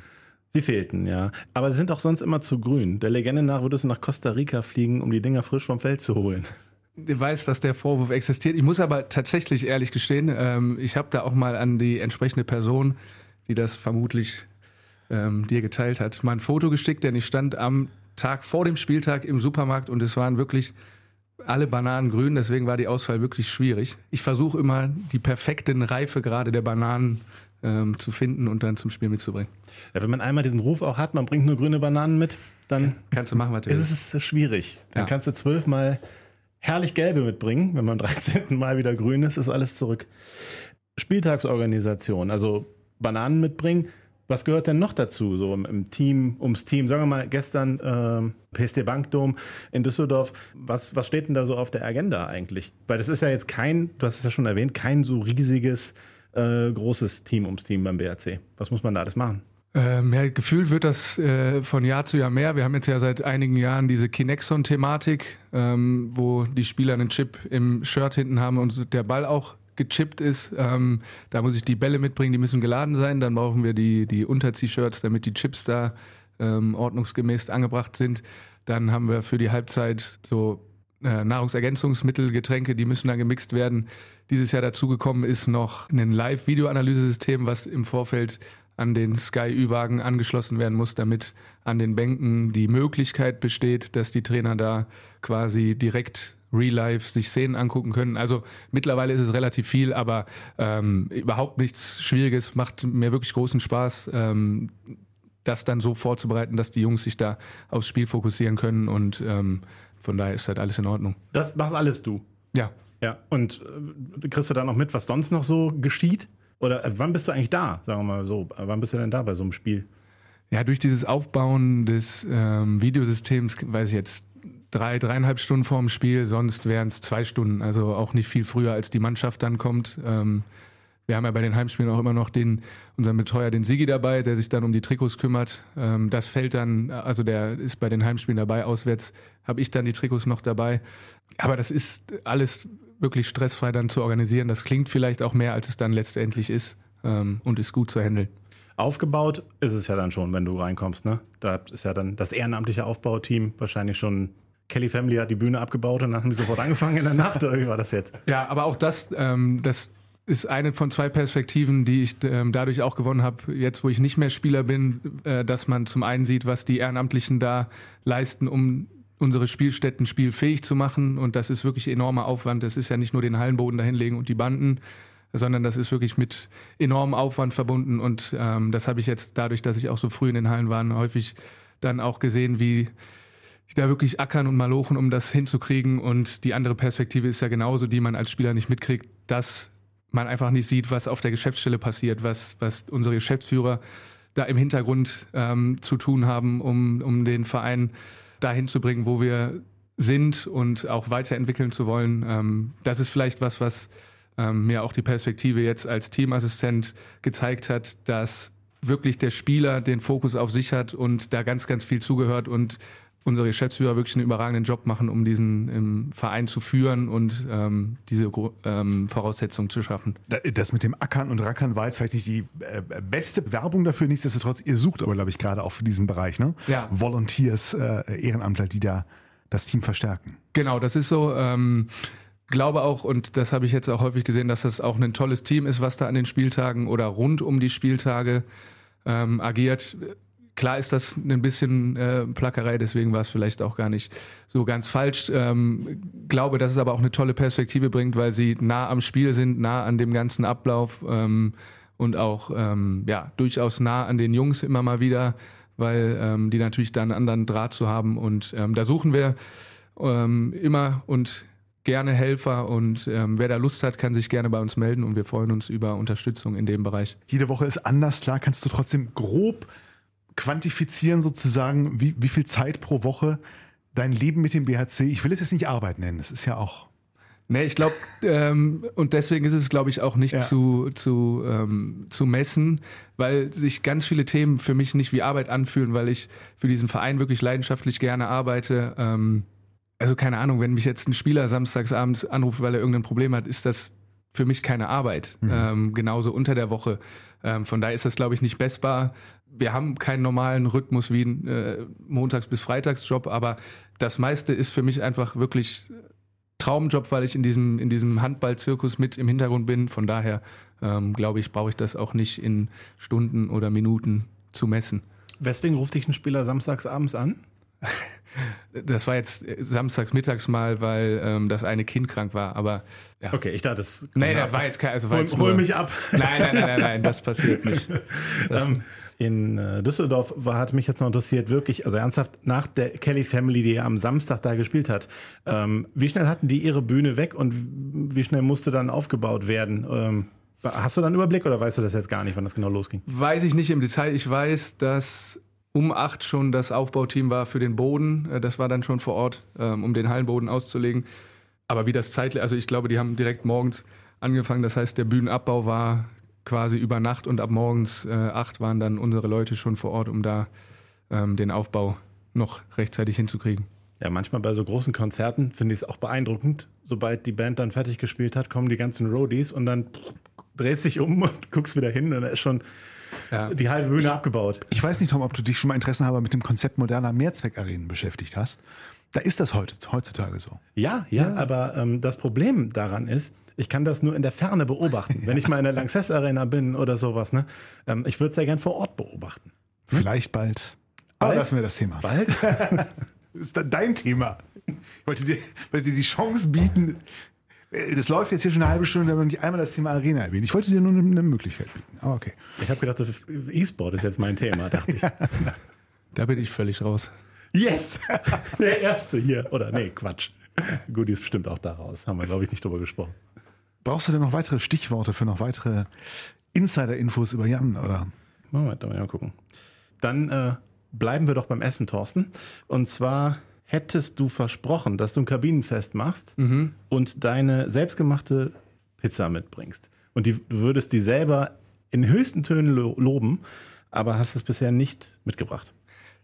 Sie fehlten, ja. Aber sie sind auch sonst immer zu grün. Der Legende nach würdest du nach Costa Rica fliegen, um die Dinger frisch vom Feld zu holen. Ich weiß, dass der Vorwurf existiert. Ich muss aber tatsächlich ehrlich gestehen, ähm, ich habe da auch mal an die entsprechende Person, die das vermutlich ähm, dir geteilt hat, mal ein Foto geschickt, denn ich stand am Tag vor dem Spieltag im Supermarkt und es waren wirklich alle Bananen grün, deswegen war die Auswahl wirklich schwierig. Ich versuche immer die perfekten Reifegrade der Bananen ähm, zu finden und dann zum Spiel mitzubringen. Ja, wenn man einmal diesen Ruf auch hat, man bringt nur grüne Bananen mit, dann Kannst du machen, was du ist willst. es schwierig. Dann Ja. kannst du zwölfmal herrlich gelbe mitbringen. Wenn man am 13. Mal wieder grün ist, ist alles zurück. Spieltagsorganisation, also Bananen mitbringen. Was gehört denn noch dazu, so im, Team, ums Team? Sagen wir mal, gestern ähm, PSD Bankdom in Düsseldorf. Was, was steht denn da so auf der Agenda eigentlich? Weil das ist ja jetzt kein, du hast es ja schon erwähnt, kein so riesiges, äh, großes Team ums Team beim BRC. Was muss man da alles machen? Ähm, ja, gefühlt wird das äh, von Jahr zu Jahr mehr. Wir haben jetzt ja seit einigen Jahren diese Kinexon-Thematik, ähm, wo die Spieler einen Chip im Shirt hinten haben und der Ball auch gechippt ist. Ähm, da muss ich die Bälle mitbringen, die müssen geladen sein. Dann brauchen wir die, die Unterzieh-Shirts, damit die Chips da ähm, ordnungsgemäß angebracht sind. Dann haben wir für die Halbzeit so äh, Nahrungsergänzungsmittel, Getränke, die müssen dann gemixt werden. Dieses Jahr dazugekommen ist noch ein Live-Video-Analysesystem, was im Vorfeld an den Sky-Ü-Wagen angeschlossen werden muss, damit an den Bänken die Möglichkeit besteht, dass die Trainer da quasi direkt real life sich Szenen angucken können. Also mittlerweile ist es relativ viel, aber ähm, überhaupt nichts Schwieriges, macht mir wirklich großen Spaß, ähm, das dann so vorzubereiten, dass die Jungs sich da aufs Spiel fokussieren können und ähm, von daher ist halt alles in Ordnung. Das machst alles du. Ja, Ja, und äh, kriegst du da noch mit, was sonst noch so geschieht? Oder äh, wann bist du eigentlich da, sagen wir mal so? Wann bist du denn da bei so einem Spiel? Ja, durch dieses Aufbauen des ähm, Videosystems, weiß ich jetzt, drei, dreieinhalb Stunden vorm Spiel, sonst wären es zwei Stunden, also auch nicht viel früher, als die Mannschaft dann kommt. Ähm, wir haben ja bei den Heimspielen auch immer noch den, unseren Betreuer, den Sigi dabei, der sich dann um die Trikots kümmert. Ähm, das fällt dann, also der ist bei den Heimspielen dabei, auswärts habe ich dann die Trikots noch dabei. Aber das ist alles wirklich stressfrei dann zu organisieren. Das klingt vielleicht auch mehr, als es dann letztendlich ist ähm, und ist gut zu handeln. Aufgebaut ist es ja dann schon, wenn du reinkommst, ne? Da ist ja dann das ehrenamtliche Aufbauteam wahrscheinlich schon. Kelly Family hat die Bühne abgebaut und dann haben die sofort angefangen in der Nacht. Oder wie war das jetzt? Ja, aber auch das, ähm, das ist eine von zwei Perspektiven, die ich ähm, dadurch auch gewonnen habe, jetzt wo ich nicht mehr Spieler bin, äh, dass man zum einen sieht, was die Ehrenamtlichen da leisten, um unsere Spielstätten spielfähig zu machen. Und das ist wirklich enormer Aufwand. Das ist ja nicht nur den Hallenboden dahinlegen und die Banden, sondern das ist wirklich mit enormem Aufwand verbunden. Und ähm, das habe ich jetzt dadurch, dass ich auch so früh in den Hallen war, häufig dann auch gesehen, wie da wirklich ackern und malochen, um das hinzukriegen. Und die andere Perspektive ist ja genauso, die man als Spieler nicht mitkriegt, dass man einfach nicht sieht, was auf der Geschäftsstelle passiert, was, was unsere Geschäftsführer da im Hintergrund ähm, zu tun haben, um, um den Verein dahin zu bringen, wo wir sind und auch weiterentwickeln zu wollen. Ähm, das ist vielleicht was, was ähm, mir auch die Perspektive jetzt als Teamassistent gezeigt hat, dass wirklich der Spieler den Fokus auf sich hat und da ganz, ganz viel zugehört und unsere Geschäftsführer wirklich einen überragenden Job machen, um diesen ähm, Verein zu führen und ähm, diese ähm, Voraussetzungen zu schaffen. Das mit dem Ackern und Rackern war jetzt vielleicht nicht die äh, beste Werbung dafür. Nichtsdestotrotz, ihr sucht aber, glaube ich, gerade auch für diesen Bereich, ne? Ja. Volunteers, äh, Ehrenamtler, die da das Team verstärken. Genau, das ist so. Ähm, glaube auch, und das habe ich jetzt auch häufig gesehen, dass das auch ein tolles Team ist, was da an den Spieltagen oder rund um die Spieltage ähm, agiert. Klar ist das ein bisschen äh, Plackerei, deswegen war es vielleicht auch gar nicht so ganz falsch. Ähm, glaube, dass es aber auch eine tolle Perspektive bringt, weil sie nah am Spiel sind, nah an dem ganzen Ablauf ähm, und auch ähm, ja durchaus nah an den Jungs immer mal wieder, weil ähm, die natürlich da einen anderen Draht zu haben. Und ähm, da suchen wir ähm, immer und gerne Helfer und ähm, wer da Lust hat, kann sich gerne bei uns melden und wir freuen uns über Unterstützung in dem Bereich. Jede Woche ist anders, klar. Kannst du trotzdem grob quantifizieren sozusagen, wie, wie viel Zeit pro Woche dein Leben mit dem BHC, ich will es jetzt nicht Arbeit nennen, das ist ja auch Nee, ich glaube, ähm, und deswegen ist es, glaube ich, auch nicht Ja. zu, zu, ähm, zu messen, weil sich ganz viele Themen für mich nicht wie Arbeit anfühlen, weil ich für diesen Verein wirklich leidenschaftlich gerne arbeite. Ähm, also keine Ahnung, wenn mich jetzt ein Spieler samstags abends anruft, weil er irgendein Problem hat, ist das für mich keine Arbeit. Ähm, genauso unter der Woche. Ähm, von daher ist das, glaube ich, nicht messbar. Wir haben keinen normalen Rhythmus wie ein äh, Montags- bis Freitagsjob, aber das meiste ist für mich einfach wirklich Traumjob, weil ich in diesem, in diesem Handballzirkus mit im Hintergrund bin. Von daher ähm, glaube ich, brauche ich das auch nicht in Stunden oder Minuten zu messen. Weswegen ruft dich ein Spieler samstags abends an? Das war jetzt äh, samstags mittags mal, weil ähm, das eine Kind krank war, aber ja. Okay, ich dachte, das. Nee, das war jetzt kein, also war Hol, jetzt hol nur- mich ab. Nein, nein, nein, nein, nein, das passiert nicht. Das, Ähm, in äh, Düsseldorf war, hat mich jetzt noch interessiert, wirklich, also ernsthaft, nach der Kelly Family, die ja am Samstag da gespielt hat, ähm, wie schnell hatten die ihre Bühne weg und wie schnell musste dann aufgebaut werden? Ähm, hast du da einen Überblick oder weißt du das jetzt gar nicht, wann das genau losging? Weiß ich nicht im Detail. Ich weiß, dass um acht schon das Aufbauteam war für den Boden. Äh, Das war dann schon vor Ort, ähm, um den Hallenboden auszulegen. Aber wie das zeitlich, also ich glaube, die haben direkt morgens angefangen. Das heißt, der Bühnenabbau war quasi über Nacht und ab morgens äh, acht waren dann unsere Leute schon vor Ort, um da ähm, den Aufbau noch rechtzeitig hinzukriegen. Ja, manchmal bei so großen Konzerten finde ich es auch beeindruckend. Sobald die Band dann fertig gespielt hat, kommen die ganzen Roadies und dann drehst dich um und guckst wieder hin und da ist schon Ja. die halbe Bühne abgebaut. Ich weiß nicht, Tom, ob du dich schon mal interessenhalber mit dem Konzept moderner Mehrzweckarenen beschäftigt hast. Da ist das heute, heutzutage so. Ja, ja, aber ähm, das Problem daran ist, ich kann das nur in der Ferne beobachten. Wenn ich mal in der Lanxess Arena bin oder sowas, ne? Ähm, ich würde es ja gern vor Ort beobachten. Vielleicht bald. Aber Bald? lassen wir das Thema. Bald? Das ist dein Thema. Ich wollte dir, wollte dir die Chance bieten. Äh, Das läuft jetzt hier schon eine halbe Stunde, aber nicht einmal das Thema Arena erwähnt. Ich wollte dir nur eine, Möglichkeit bieten. Aber okay. Ich habe gedacht, das- E-Sport ist jetzt mein Thema, dachte ich. Da bin ich völlig raus. Yes! Der erste hier. Oder nee, Quatsch. Gut, die ist bestimmt auch daraus. Haben wir, glaube ich, nicht drüber gesprochen. Brauchst du denn noch weitere Stichworte für noch weitere Insider-Infos über Jan? Oder? Moment, mal gucken. Dann äh, bleiben wir doch beim Essen, Thorsten. Und zwar hättest du versprochen, dass du ein Kabinenfest machst und deine selbstgemachte Pizza mitbringst. Und die, du würdest die selber in höchsten Tönen lo loben, aber hast es bisher nicht mitgebracht.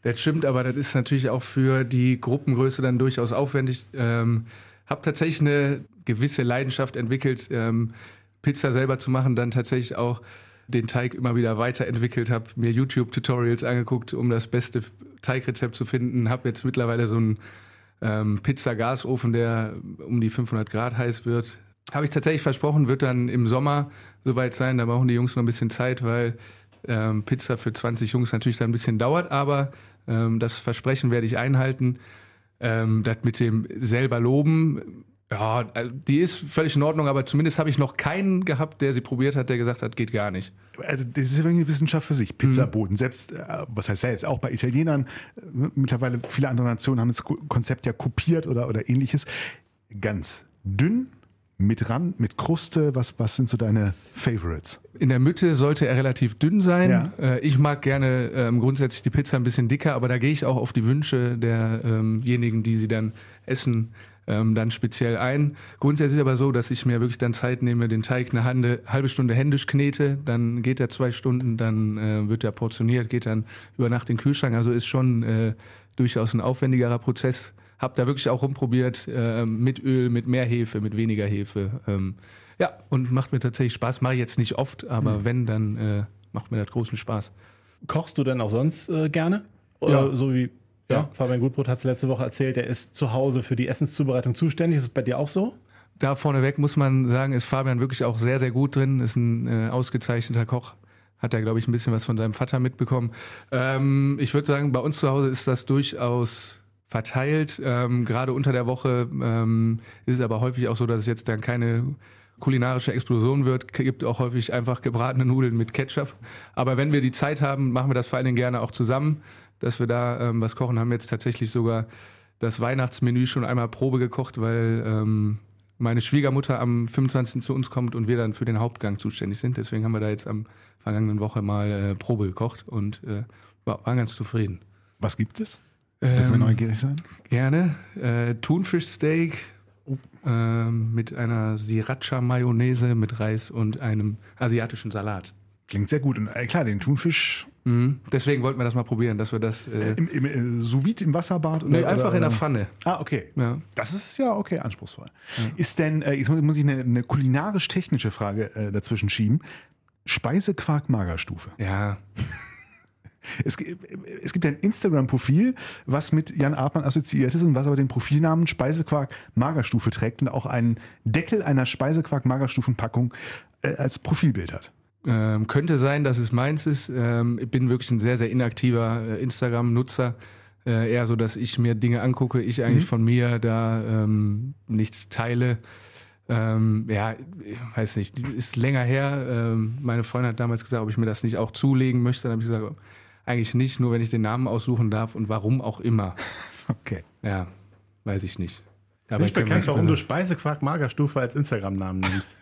Das stimmt, aber das ist natürlich auch für die Gruppengröße dann durchaus aufwendig. Ähm, hab tatsächlich eine gewisse Leidenschaft entwickelt, ähm, Pizza selber zu machen, dann tatsächlich auch den Teig immer wieder weiterentwickelt, habe mir YouTube-Tutorials angeguckt, um das beste Teigrezept zu finden, habe jetzt mittlerweile so einen ähm, Pizza-Gasofen, der um die 500 Grad heiß wird. Habe ich tatsächlich versprochen, wird dann im Sommer soweit sein. Da brauchen die Jungs noch ein bisschen Zeit, weil ähm, Pizza für 20 Jungs natürlich dann ein bisschen dauert, aber ähm, das Versprechen werde ich einhalten. Ähm, das mit dem selber loben, ja, also die ist völlig in Ordnung, aber zumindest habe ich noch keinen gehabt, der sie probiert hat, der gesagt hat, geht gar nicht. Also das ist ja irgendwie eine Wissenschaft für sich. Pizzaboden, selbst, äh, was heißt selbst, auch bei Italienern, äh, mittlerweile viele andere Nationen haben das Ko- Konzept ja kopiert oder, oder ähnliches. Ganz dünn, mit Rand, mit Kruste, was, was sind so deine Favorites? In der Mitte sollte er relativ dünn sein. Ja. Äh, ich mag gerne ähm, grundsätzlich die Pizza ein bisschen dicker, aber da gehe ich auch auf die Wünsche derjenigen, die sie dann essen, ähm, dann speziell ein. Grundsätzlich ist aber so, dass ich mir wirklich dann Zeit nehme, den Teig eine Hande, halbe Stunde händisch knete, dann geht er zwei Stunden, dann äh, wird er portioniert, geht dann über Nacht in den Kühlschrank. Also ist schon äh, durchaus ein aufwendigerer Prozess. Hab da wirklich auch rumprobiert, äh, mit Öl, mit mehr Hefe, mit weniger Hefe. Ähm, ja, und macht mir tatsächlich Spaß. Mache ich jetzt nicht oft, aber wenn, dann äh, macht mir das großen Spaß. Kochst du denn auch sonst äh, gerne? Oder Ja. so wie ja. Fabian Gutbrot hat es letzte Woche erzählt, er ist zu Hause für die Essenszubereitung zuständig. Ist es bei dir auch so? Da vorneweg muss man sagen, ist Fabian wirklich auch sehr, sehr gut drin. Ist ein äh, ausgezeichneter Koch. Hat er, glaube ich, ein bisschen was von seinem Vater mitbekommen. Ähm, ich würde sagen, bei uns zu Hause ist das durchaus verteilt. Ähm, Gerade unter der Woche ähm, ist es aber häufig auch so, dass es jetzt dann keine kulinarische Explosion wird. Gibt auch häufig einfach gebratene Nudeln mit Ketchup. Aber wenn wir die Zeit haben, machen wir das vor allen Dingen gerne auch zusammen, dass wir da ähm, was kochen. Haben jetzt tatsächlich sogar das Weihnachtsmenü schon einmal Probe gekocht, weil ähm, meine Schwiegermutter am 25. zu uns kommt und wir dann für den Hauptgang zuständig sind. Deswegen haben wir da jetzt am vergangenen Woche mal äh, Probe gekocht und äh, war, waren ganz zufrieden. Was gibt es? Dürfen wir Ähm, neugierig sein? Gerne. Äh, Thunfischsteak ähm, mit einer Sriracha-Mayonnaise mit Reis und einem asiatischen Salat. Klingt sehr gut. Und äh, klar, den Thunfisch Mhm. Deswegen wollten wir das mal probieren, dass wir das. Äh, im, im äh, sous vide im Wasserbad? Oder, nee, einfach oder, in der Pfanne. Ah, okay. Ja. Das ist ja okay, anspruchsvoll. Ist denn, äh, jetzt muss ich eine, eine kulinarisch-technische Frage äh, dazwischen schieben. Speisequark Magerstufe. Ja. Es, es gibt ein Instagram-Profil, was mit Jan Artmann assoziiert ist und was aber den Profilnamen Speisequark Magerstufe trägt und auch einen Deckel einer Speisequark Magerstufenpackung äh, als Profilbild hat. Ähm, könnte sein, dass es meins ist. Ähm, ich bin wirklich ein sehr, sehr inaktiver äh, Instagram-Nutzer. Äh, eher so, dass ich mir Dinge angucke, ich eigentlich von mir da ähm, nichts teile. Ähm, ja, ich weiß nicht, ist länger her. Ähm, meine Freundin hat damals gesagt, ob ich mir das nicht auch zulegen möchte. Dann habe ich gesagt, eigentlich nicht, nur wenn ich den Namen aussuchen darf und warum auch immer. Okay. Ja, weiß ich nicht. Aber nicht bekannt, warum du Speisequark Magerstufe als Instagram-Namen nimmst.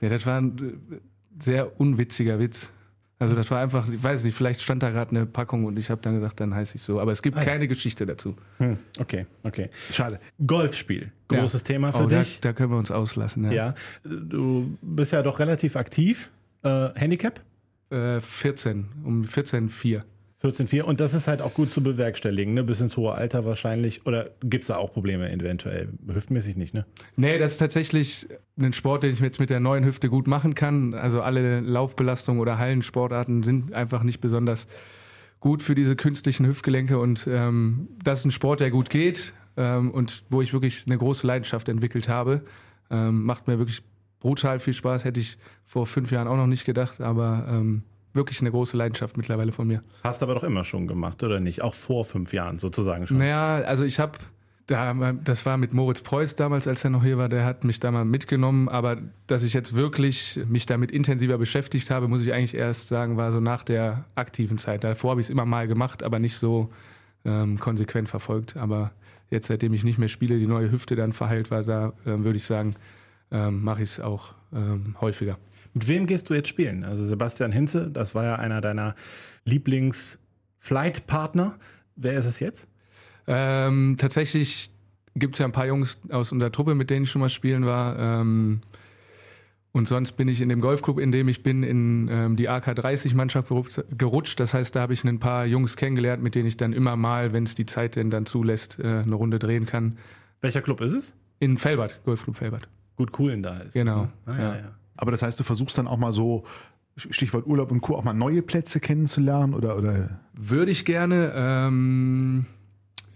Ja, das war ein sehr unwitziger Witz. Also das war einfach, ich weiß nicht, vielleicht stand da gerade eine Packung und ich habe dann gesagt, dann heiße ich so. Aber es gibt keine Geschichte dazu. Hm, okay, okay. Schade. Golfspiel, großes Ja. Thema für oh, dich. Da, da können wir uns auslassen. Ja. Ja, du bist ja doch relativ aktiv. Äh, Handicap? Äh, 14, um 14,4. 14,4 und das ist halt auch gut zu bewerkstelligen, ne? bis ins hohe Alter wahrscheinlich. Oder gibt es da auch Probleme eventuell? Hüftmäßig nicht, ne? Nee, das ist tatsächlich ein Sport, den ich jetzt mit der neuen Hüfte gut machen kann. Also alle Laufbelastungen oder Hallensportarten sind einfach nicht besonders gut für diese künstlichen Hüftgelenke und ähm, das ist ein Sport, der gut geht ähm, und wo ich wirklich eine große Leidenschaft entwickelt habe. Ähm, macht mir wirklich brutal viel Spaß, hätte ich vor fünf Jahren auch noch nicht gedacht, aber ähm, wirklich eine große Leidenschaft mittlerweile von mir. Hast aber doch immer schon gemacht, oder nicht? Auch vor fünf Jahren sozusagen schon. Naja, also ich habe, da, das war mit Moritz Preuß damals, als er noch hier war, der hat mich da mal mitgenommen, aber dass ich jetzt wirklich mich damit intensiver beschäftigt habe, muss ich eigentlich erst sagen, war so nach der aktiven Zeit. Davor habe ich es immer mal gemacht, aber nicht so ähm, konsequent verfolgt. Aber jetzt, seitdem ich nicht mehr spiele, die neue Hüfte dann verheilt war, da ähm, würde ich sagen, ähm, mache ich es auch ähm, häufiger. Mit wem gehst du jetzt spielen? Also Sebastian Hinze, das war ja einer deiner Lieblings-Flight-Partner. Wer ist es jetzt? Ähm, tatsächlich gibt es ja ein paar Jungs aus unserer Truppe, mit denen ich schon mal spielen war. Ähm, und sonst bin ich in dem Golfclub, in dem ich bin, in ähm, die AK30-Mannschaft gerutscht, gerutscht. Das heißt, da habe ich ein paar Jungs kennengelernt, mit denen ich dann immer mal, wenn es die Zeit denn dann zulässt, äh, eine Runde drehen kann. Welcher Club ist es? In Felbert, Golfclub Felbert. Gut Coolen da ist. Genau, Es, ne? ah, ja, ja. ja. Aber das heißt, du versuchst dann auch mal so, Stichwort Urlaub und Co., auch mal neue Plätze kennenzulernen oder, oder Würde ich gerne. Ähm,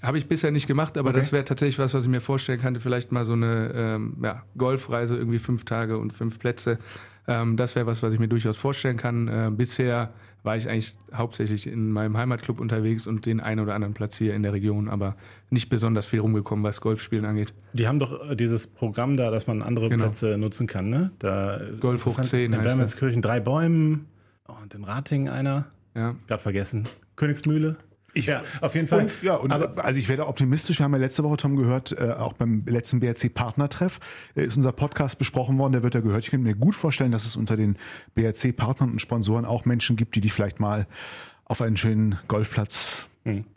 habe ich bisher nicht gemacht, aber Okay. das wäre tatsächlich was, was ich mir vorstellen könnte. Vielleicht mal so eine ähm, ja, Golfreise, irgendwie fünf Tage und fünf Plätze. Ähm, das wäre was, was ich mir durchaus vorstellen kann. Äh, bisher war ich eigentlich hauptsächlich in meinem Heimatclub unterwegs und den einen oder anderen Platz hier in der Region, aber nicht besonders viel rumgekommen, was Golfspielen angeht. Die haben doch äh, dieses Programm da, dass man andere Genau. Plätze nutzen kann, ne? Da, Golf hoch das 10 In heißt drei Bäumen und in Rating einer. Ja. Gerade vergessen. Königsmühle. Ich- ja, auf jeden Fall. Und, ja, und aber also ich werde optimistisch. Wir haben ja letzte Woche, Tom, gehört, äh, auch beim letzten BRC-Partnertreff äh, ist unser Podcast besprochen worden, der wird ja gehört. Ich könnte mir gut vorstellen, dass es unter den BRC-Partnern und Sponsoren auch Menschen gibt, die dich vielleicht mal auf einen schönen Golfplatz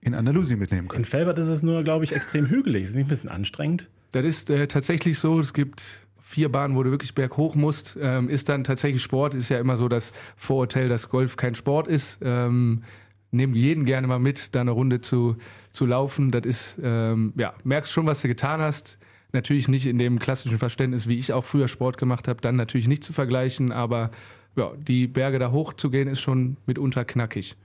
in Andalusien mitnehmen können. in Felbert ist es nur, glaube ich, extrem hügelig. Ist nicht ein bisschen anstrengend? Das ist äh, tatsächlich so. Es gibt vier Bahnen, wo du wirklich berghoch musst. Ähm, ist dann tatsächlich Sport. Ist ja immer so das Vorurteil, dass Golf kein Sport ist. Ähm, Nehmen jeden gerne mal mit, da eine Runde zu, zu laufen. Das ist, ähm, ja, merkst schon, was du getan hast. Natürlich nicht in dem klassischen Verständnis, wie ich auch früher Sport gemacht habe, dann natürlich nicht zu vergleichen, aber ja, die Berge da hoch zu gehen, ist schon mitunter knackig.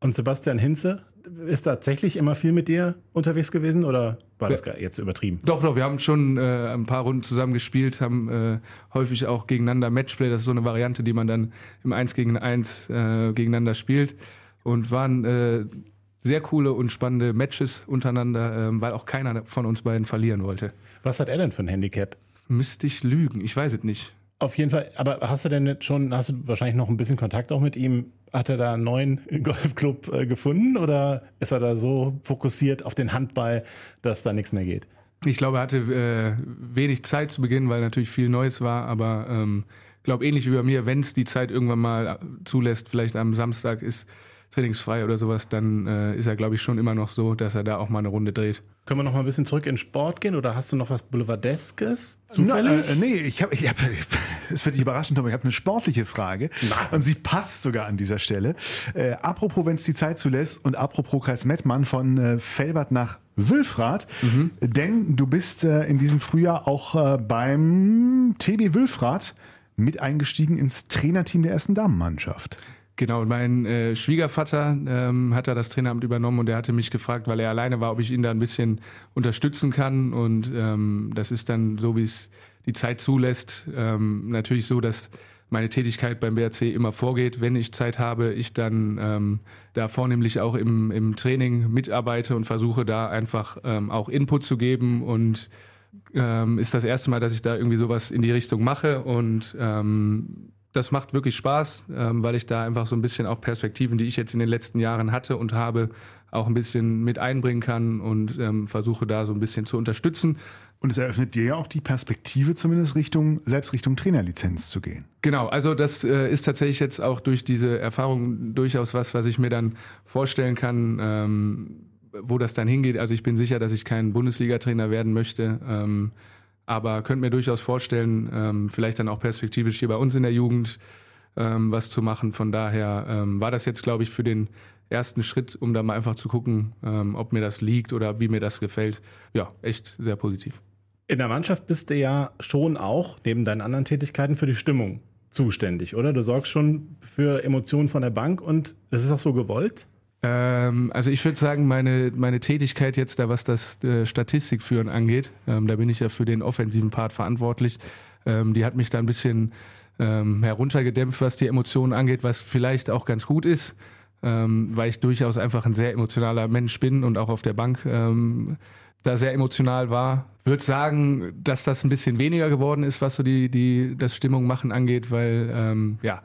Und Sebastian Hinze ist tatsächlich immer viel mit dir unterwegs gewesen oder war das Ja. jetzt übertrieben? Doch, doch, wir haben schon äh, ein paar Runden zusammen gespielt, haben äh, häufig auch gegeneinander Matchplay. Das ist so eine Variante, die man dann im 1 gegen 1 äh, gegeneinander spielt. Und waren äh, sehr coole und spannende Matches untereinander, ähm, weil auch keiner von uns beiden verlieren wollte. Was hat er denn für ein Handicap? Müsste ich lügen? Ich weiß es nicht. Auf jeden Fall, aber hast du denn jetzt schon, hast du wahrscheinlich noch ein bisschen Kontakt auch mit ihm? Hat er da einen neuen Golfclub äh, gefunden oder ist er da so fokussiert auf den Handball, dass da nichts mehr geht? Ich glaube, er hatte äh, wenig Zeit zu Beginn, weil natürlich viel Neues war, aber ähm, glaube ähnlich wie bei mir, wenn es die Zeit irgendwann mal zulässt, vielleicht am Samstag ist trainingsfrei oder sowas, dann äh, ist er, glaube ich, schon immer noch so, dass er da auch mal eine Runde dreht. Können wir noch mal ein bisschen zurück in Sport gehen oder hast du noch was Boulevardeskes? Zufällig? äh, nee, ich habe, ich hab, es wird dich überraschen, Tom, ich habe eine sportliche Frage Nein. und sie passt sogar an dieser Stelle. Äh, apropos, wenn es die Zeit zulässt und apropos Kreis Mettmann von äh, Felbert nach Wülfrath, denn du bist äh, in diesem Frühjahr auch äh, beim TB Wülfrath mit eingestiegen ins Trainerteam der ersten Damenmannschaft. Genau, mein äh, Schwiegervater ähm, hat da das Traineramt übernommen und er hatte mich gefragt, weil er alleine war, ob ich ihn da ein bisschen unterstützen kann. Und ähm, das ist dann so, wie es die Zeit zulässt, ähm, natürlich so, dass meine Tätigkeit beim BRC immer vorgeht. Wenn ich Zeit habe, ich dann ähm, da vornehmlich auch im, im Training mitarbeite und versuche da einfach ähm, auch Input zu geben und ähm, ist das erste Mal, dass ich da irgendwie sowas in die Richtung mache und ähm, das macht wirklich Spaß, ähm, weil ich da einfach so ein bisschen auch Perspektiven, die ich jetzt in den letzten Jahren hatte und habe, auch ein bisschen mit einbringen kann und ähm, versuche da so ein bisschen zu unterstützen. Und es eröffnet dir ja auch die Perspektive, zumindest Richtung, selbst Richtung Trainerlizenz zu gehen. Genau, also das äh, ist tatsächlich jetzt auch durch diese Erfahrung durchaus was, was ich mir dann vorstellen kann, ähm, wo das dann hingeht. Also ich bin sicher, dass ich kein Bundesliga-Trainer werden möchte. Ähm, aber könnte mir durchaus vorstellen, ähm, vielleicht dann auch perspektivisch hier bei uns in der Jugend ähm, was zu machen. Von daher ähm, war das jetzt, glaube ich, für den ersten Schritt, um da mal einfach zu gucken, ähm, ob mir das liegt oder wie mir das gefällt. Ja, echt sehr positiv. In der Mannschaft bist du ja schon auch, neben deinen anderen Tätigkeiten, für die Stimmung zuständig, oder? Du sorgst schon für Emotionen von der Bank und das ist auch so gewollt? Ähm, also ich würde sagen, meine, meine Tätigkeit jetzt da, was das äh, Statistikführen angeht, ähm, da bin ich ja für den offensiven Part verantwortlich. Ähm, die hat mich da ein bisschen ähm, heruntergedämpft, was die Emotionen angeht, was vielleicht auch ganz gut ist, ähm, weil ich durchaus einfach ein sehr emotionaler Mensch bin und auch auf der Bank ähm, da sehr emotional war. Würde sagen, dass das ein bisschen weniger geworden ist, was so die, die das Stimmung machen angeht, weil ja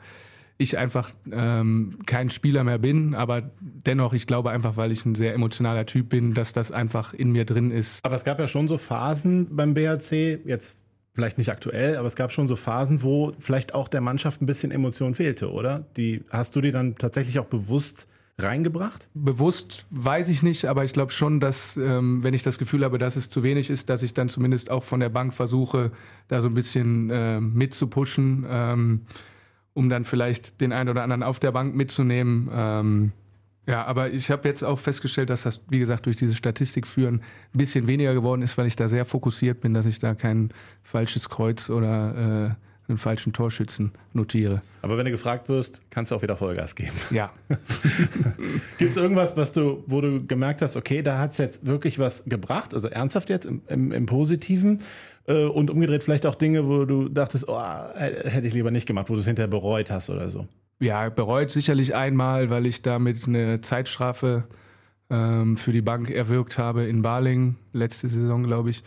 ich einfach ähm, kein Spieler mehr bin, aber dennoch, ich glaube einfach, weil ich ein sehr emotionaler Typ bin, dass das einfach in mir drin ist. Aber es gab ja schon so Phasen beim BHC, jetzt vielleicht nicht aktuell, aber es gab schon so Phasen, wo vielleicht auch der Mannschaft ein bisschen Emotion fehlte, oder? Die hast du die dann tatsächlich auch bewusst reingebracht? Bewusst weiß ich nicht, aber ich glaube schon, dass ähm, wenn ich das Gefühl habe, dass es zu wenig ist, dass ich dann zumindest auch von der Bank versuche, da so ein bisschen äh, mitzupushen. Ähm, um dann vielleicht den einen oder anderen auf der Bank mitzunehmen. Ähm, ja, aber ich habe jetzt auch festgestellt, dass das, wie gesagt, durch diese Statistikführen ein bisschen weniger geworden ist, weil ich da sehr fokussiert bin, dass ich da kein falsches Kreuz oder äh, einen falschen Torschützen notiere. Aber wenn du gefragt wirst, kannst du auch wieder Vollgas geben. Ja. Gibt es irgendwas, was du, wo du gemerkt hast, okay, da hat es jetzt wirklich was gebracht, also ernsthaft jetzt im, im, im Positiven? Äh, und umgedreht vielleicht auch Dinge, wo du dachtest, oh, hätte ich lieber nicht gemacht, wo du es hinterher bereut hast oder so. Ja, bereut sicherlich einmal, weil ich damit eine Zeitstrafe ähm, für die Bank erwirkt habe in Baling, letzte Saison, glaube ich.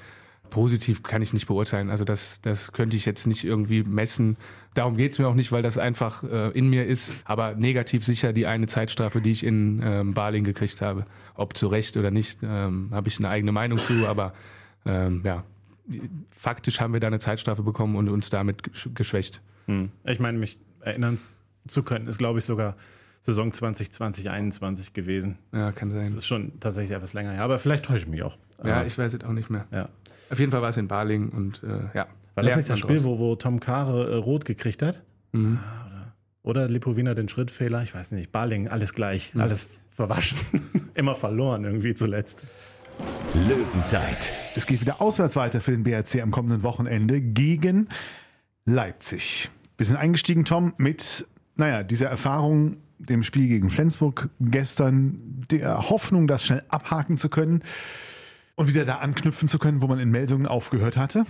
Positiv kann ich nicht beurteilen. Also das, das könnte ich jetzt nicht irgendwie messen. Darum geht es mir auch nicht, weil das einfach äh, in mir ist. Aber negativ sicher die eine Zeitstrafe, die ich in ähm, Baling gekriegt habe. Ob zu Recht oder nicht, ähm, habe ich eine eigene Meinung zu. Aber ähm, ja, faktisch haben wir da eine Zeitstrafe bekommen und uns damit geschwächt. Hm. Ich meine, mich erinnern zu können, ist glaube ich sogar Saison 2020, 2021 gewesen. Ja, kann sein. Das ist schon tatsächlich etwas länger her, aber vielleicht täusche ich mich auch. Ja, aber, ich weiß es auch nicht mehr. ja. Auf jeden Fall war es in Baling und äh, ja. War das nicht das Spiel, wo, wo Tom Kare äh, rot gekriegt hat? Mhm. Oder Lipovina den Schrittfehler? Ich weiß nicht. Baling, alles gleich, alles verwaschen. Immer verloren irgendwie zuletzt. Löwenzeit. Es geht wieder auswärts weiter für den BRC am kommenden Wochenende gegen Leipzig. Wir sind eingestiegen, Tom, mit, naja, dieser Erfahrung, dem Spiel gegen Flensburg gestern, der Hoffnung, das schnell abhaken zu können und wieder da anknüpfen zu können, wo man in Melsungen aufgehört hatte.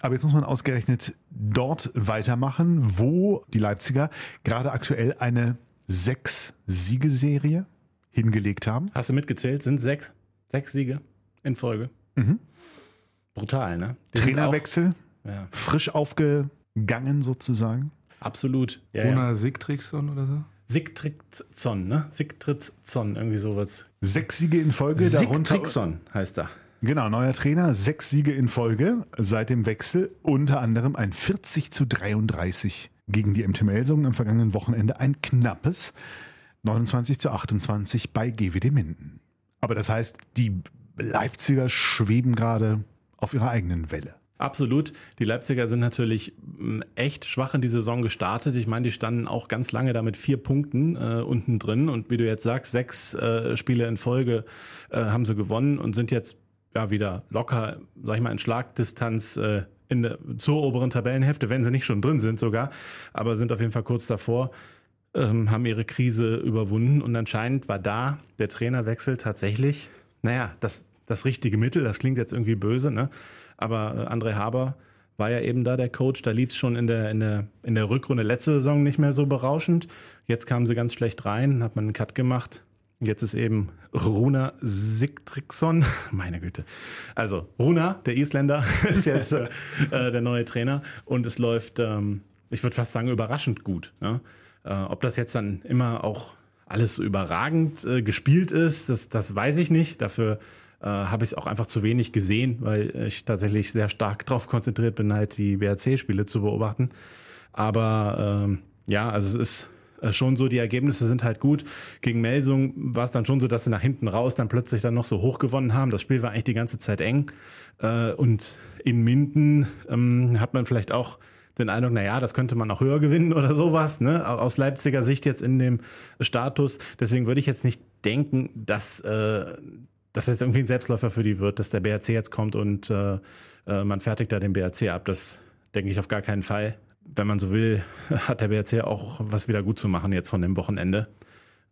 Aber jetzt muss man ausgerechnet dort weitermachen, wo die Leipziger gerade aktuell eine Sechs-Siegeserie hingelegt haben. Hast du mitgezählt? Sind sechs? Sechs Siege in Folge. Brutal, ne? Die Trainerwechsel, Auch, ja, frisch aufgegangen sozusagen. absolut. Ja, ja. Rona Sigtriksson oder so? Sigtrizson, ne? Sigtrizson, irgendwie sowas. Sechs Siege in Folge, darunter heißt er. Genau, neuer Trainer, sechs Siege in Folge seit dem Wechsel, unter anderem ein 40 zu 33 gegen die MT Melsungen am vergangenen Wochenende, ein knappes 29 zu 28 bei GWD Minden. Aber das heißt, die Leipziger schweben gerade auf ihrer eigenen Welle. Absolut. Die Leipziger sind natürlich mm, echt schwach in die Saison gestartet. Ich meine, die standen auch ganz lange da mit vier Punkten äh, unten drin. Und wie du jetzt sagst, sechs äh, Spiele in Folge äh, haben sie gewonnen und sind jetzt ja wieder locker, sag ich mal, in Schlagdistanz äh, in zur oberen Tabellenhälfte, wenn sie nicht schon drin sind sogar, aber sind auf jeden Fall kurz davor, ähm, haben ihre Krise überwunden und anscheinend war da der Trainerwechsel tatsächlich, naja, das, das richtige Mittel. Das klingt jetzt irgendwie böse, ne? Aber äh, André Haber war ja eben da der Coach. Da lief es schon in der, in, der, in der Rückrunde letzte Saison nicht mehr so berauschend. Jetzt kamen sie ganz schlecht rein, hat man einen Cut gemacht. Jetzt ist eben Runa Sigtriksson, meine Güte. Also Runa, der Isländer, ist jetzt äh, äh, der neue Trainer und es läuft, ähm, ich würde fast sagen, überraschend gut. Ne? Äh, ob das jetzt dann immer auch alles so überragend äh, gespielt ist, das, das weiß ich nicht. Dafür äh, habe ich es auch einfach zu wenig gesehen, weil ich tatsächlich sehr stark darauf konzentriert bin, halt die BRC-Spiele zu beobachten. Aber ähm, ja, also es ist äh, schon so, die Ergebnisse sind halt gut. Gegen Melsung war es dann schon so, dass sie nach hinten raus dann plötzlich dann noch so hoch gewonnen haben. Das Spiel war eigentlich die ganze Zeit eng. Äh, und in Minden ähm, hat man vielleicht auch den Eindruck, na ja, das könnte man auch höher gewinnen oder sowas, ne? Aus Leipziger Sicht jetzt in dem Status. Deswegen würde ich jetzt nicht denken, dass äh, das jetzt irgendwie ein Selbstläufer für die wird, dass der BRC jetzt kommt und äh, man fertigt da den BRC ab. Das denke ich auf gar keinen Fall wenn man so will, hat der BRC auch was wieder gut zu machen jetzt von dem Wochenende.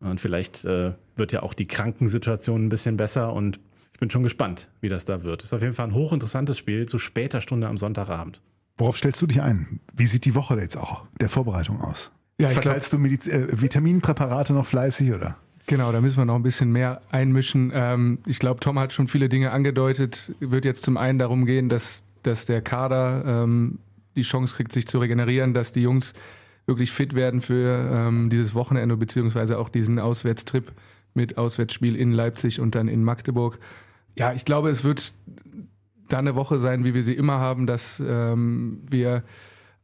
Und vielleicht äh, wird ja auch die Krankensituation ein bisschen besser und ich bin schon gespannt, wie das da wird. Ist auf jeden Fall ein hochinteressantes Spiel zu später Stunde am Sonntagabend. Worauf stellst du dich ein? Wie sieht die Woche jetzt auch der Vorbereitung aus? Ja, Verteilst du Mediz äh, Vitaminpräparate noch fleißig oder? Genau, da müssen wir noch ein bisschen mehr einmischen. Ähm, ich glaube, Tom hat schon viele Dinge angedeutet. Wird jetzt zum einen darum gehen, dass, dass der Kader ähm, die Chance kriegt, sich zu regenerieren, dass die Jungs wirklich fit werden für ähm, dieses Wochenende beziehungsweise auch diesen Auswärtstrip mit Auswärtsspiel in Leipzig und dann in Magdeburg. Ja, ich glaube, es wird da eine Woche sein, wie wir sie immer haben, dass ähm, wir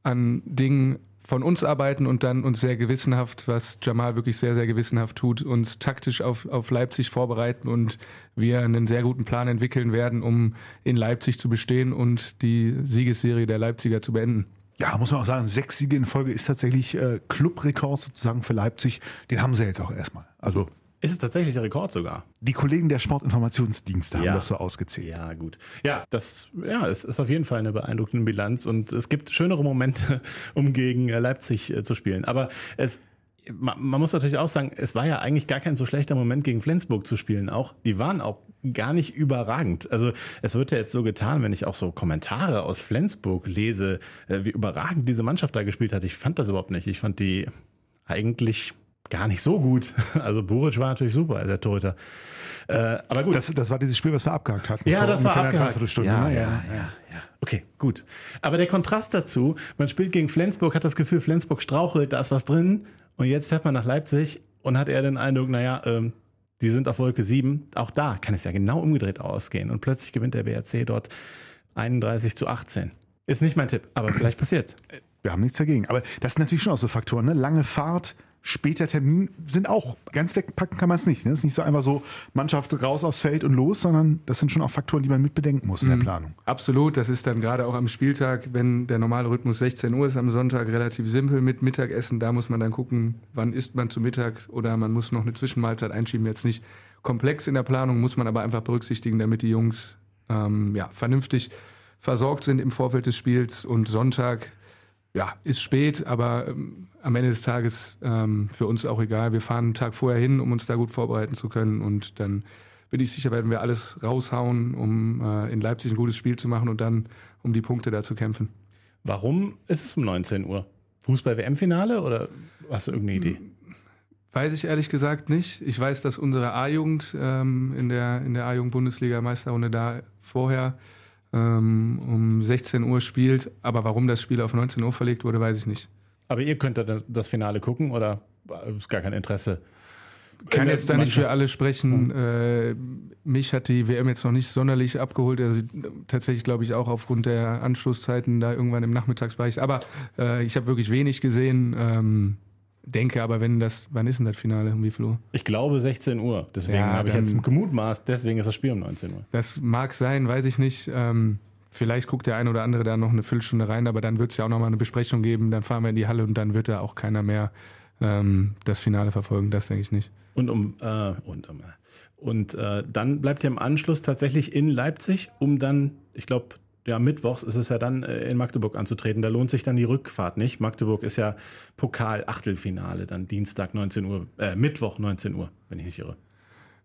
an Dingen von uns arbeiten und dann uns sehr gewissenhaft, was Jamal wirklich sehr, sehr gewissenhaft tut, uns taktisch auf, auf Leipzig vorbereiten und wir einen sehr guten Plan entwickeln werden, um in Leipzig zu bestehen und die Siegesserie der Leipziger zu beenden. Ja, muss man auch sagen, sechs Siege in Folge ist tatsächlich äh, Clubrekord sozusagen für Leipzig. Den haben sie jetzt auch erstmal. Also ist es tatsächlich der Rekord sogar? Die Kollegen der Sportinformationsdienste ja. haben das so ausgezählt. Ja, gut. Ja, das ja, es ist auf jeden Fall eine beeindruckende Bilanz und es gibt schönere Momente, um gegen äh, Leipzig äh, zu spielen. Aber es man, muss natürlich auch sagen, es war ja eigentlich gar kein so schlechter Moment gegen Flensburg zu spielen. Auch die waren auch gar nicht überragend. Also es wird ja jetzt so getan, wenn ich auch so Kommentare aus Flensburg lese, äh, wie überragend diese Mannschaft da gespielt hat. Ich fand das überhaupt nicht. Ich fand die eigentlich gar nicht so gut. Also Buric war natürlich super, der Torhüter. Äh, aber gut. Das, das war dieses Spiel, was wir abgehakt hatten. Ja, das war abgehakt. Ja, ne? ja, ja, ja, ja. Okay, gut. Aber der Kontrast dazu, man spielt gegen Flensburg, hat das Gefühl, Flensburg strauchelt, da ist was drin. Und jetzt fährt man nach Leipzig und hat eher den Eindruck, naja, ähm, die sind auf Wolke 7. Auch da kann es ja genau umgedreht ausgehen. Und plötzlich gewinnt der BRC dort 31 zu 18. Ist nicht mein Tipp, aber vielleicht passiert's. Wir haben nichts dagegen. Aber das sind natürlich schon auch so Faktoren, ne? Lange Fahrt, später Termin sind auch ganz wegpacken kann man es nicht. Ne? Es ist nicht so einfach so Mannschaft raus aufs Feld und los, sondern das sind schon auch Faktoren, die man mit bedenken muss in der mhm. Planung. Absolut, das ist dann gerade auch am Spieltag, wenn der normale Rhythmus 16 Uhr ist am Sonntag, relativ simpel mit Mittagessen. Da muss man dann gucken, wann isst man zu Mittag oder man muss noch eine Zwischenmahlzeit einschieben. Jetzt nicht komplex in der Planung, muss man aber einfach berücksichtigen, damit die Jungs ähm, ja, vernünftig versorgt sind im Vorfeld des Spiels und Sonntag ja, ist spät, aber ähm, am Ende des Tages ähm, für uns auch egal. Wir fahren einen Tag vorher hin, um uns da gut vorbereiten zu können und dann bin ich sicher, werden wir alles raushauen, um äh, in Leipzig ein gutes Spiel zu machen und dann um die Punkte da zu kämpfen. Warum ist es um 19 Uhr? Fußball-WM-Finale oder hast du irgendeine Idee? Weiß ich ehrlich gesagt nicht. Ich weiß, dass unsere A-Jugend ähm, in der, in der A-Jugend-Bundesliga-Meisterrunde da vorher ähm, um 16 Uhr spielt. Aber warum das Spiel auf 19 Uhr verlegt wurde, weiß ich nicht. Aber ihr könnt das Finale gucken oder ist gar kein Interesse? kann der jetzt da nicht für alle sprechen. Äh, mich hat die WM jetzt noch nicht sonderlich abgeholt. Also tatsächlich glaube ich auch aufgrund der Anschlusszeiten da irgendwann im Nachmittagsbereich. Aber äh, ich habe wirklich wenig gesehen. Ähm, denke aber, wenn das, wann ist denn das Finale? Um wie viel Uhr? Ich glaube 16 Uhr. Deswegen Ja, habe ich jetzt gemutmaßt, deswegen ist das Spiel um 19 Uhr. Das mag sein, weiß ich nicht. Ähm, vielleicht guckt der ein oder andere da noch eine Viertelstunde rein, aber dann wird es ja auch nochmal eine Besprechung geben. Dann fahren wir in die Halle und dann wird da auch keiner mehr ähm, das Finale verfolgen. Das denke ich nicht. Und um äh, und um, und äh, dann bleibt ihr im Anschluss tatsächlich in Leipzig, um dann, ich glaube, ja, mittwochs ist es ja dann äh, in Magdeburg anzutreten. Da lohnt sich dann die Rückfahrt nicht. Magdeburg ist ja Pokal-Achtelfinale, dann Dienstag 19 Uhr, äh, Mittwoch 19 Uhr, wenn ich nicht irre.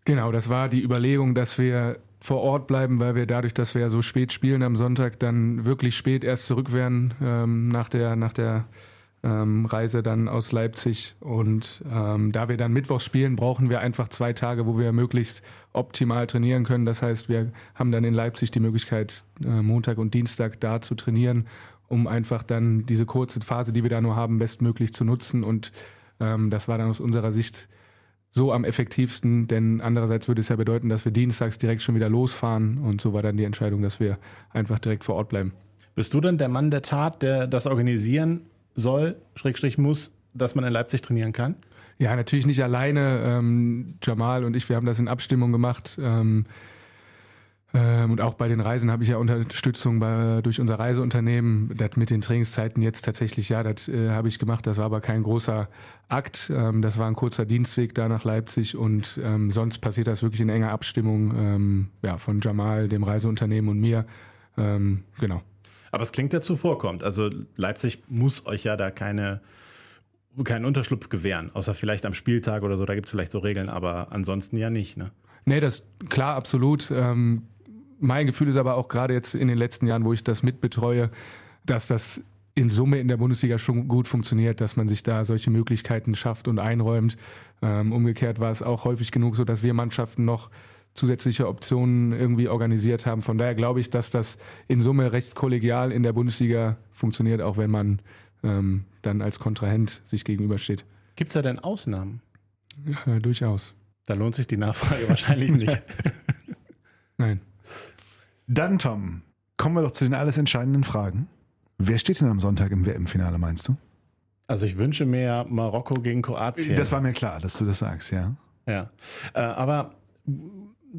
Genau, das war die Überlegung, dass wir vor Ort bleiben, weil wir dadurch, dass wir ja so spät spielen am Sonntag, dann wirklich spät erst zurück wären ähm, nach der, nach der ähm, Reise dann aus Leipzig. Und ähm, da wir dann Mittwochs spielen, brauchen wir einfach zwei Tage, wo wir möglichst optimal trainieren können. Das heißt, wir haben dann in Leipzig die Möglichkeit, äh, Montag und Dienstag da zu trainieren, um einfach dann diese kurze Phase, die wir da nur haben, bestmöglich zu nutzen. Und ähm, das war dann aus unserer Sicht so am effektivsten, denn andererseits würde es ja bedeuten, dass wir dienstags direkt schon wieder losfahren und so war dann die Entscheidung, dass wir einfach direkt vor Ort bleiben. Bist du denn der Mann der Tat, der das organisieren soll, Schrägstrich muss, dass man in Leipzig trainieren kann? Ja, natürlich nicht alleine. Ähm, Jamal und ich, wir haben das in Abstimmung gemacht. Ähm, ähm, und auch bei den Reisen habe ich ja Unterstützung bei, durch unser Reiseunternehmen. Das mit den Trainingszeiten jetzt tatsächlich, ja, das äh, habe ich gemacht. Das war aber kein großer Akt. Ähm, das war ein kurzer Dienstweg da nach Leipzig und ähm, sonst passiert das wirklich in enger Abstimmung ähm, ja, von Jamal, dem Reiseunternehmen und mir. Genau. Aber es klingt ja zuvorkommt. Also Leipzig muss euch ja da keine, keinen Unterschlupf gewähren, außer vielleicht am Spieltag oder so, da gibt es vielleicht so Regeln, aber ansonsten ja nicht. Ne? Nee, das klar, absolut. Ähm, mein Gefühl ist aber auch gerade jetzt in den letzten Jahren, wo ich das mitbetreue, dass das in Summe in der Bundesliga schon gut funktioniert, dass man sich da solche Möglichkeiten schafft und einräumt. Ähm, umgekehrt war es auch häufig genug so, dass wir Mannschaften noch zusätzliche Optionen irgendwie organisiert haben. Von daher glaube ich, dass das in Summe recht kollegial in der Bundesliga funktioniert, auch wenn man ähm, dann als Kontrahent sich gegenübersteht. Gibt es da denn Ausnahmen? Äh, durchaus. Da lohnt sich die Nachfrage wahrscheinlich nicht. Nein. Dann, Tom, kommen wir doch zu den alles entscheidenden Fragen. Wer steht denn am Sonntag im WM-Finale, meinst du? Also ich wünsche mir Marokko gegen Kroatien. Das war mir klar, dass du das sagst, ja. Ja, äh, aber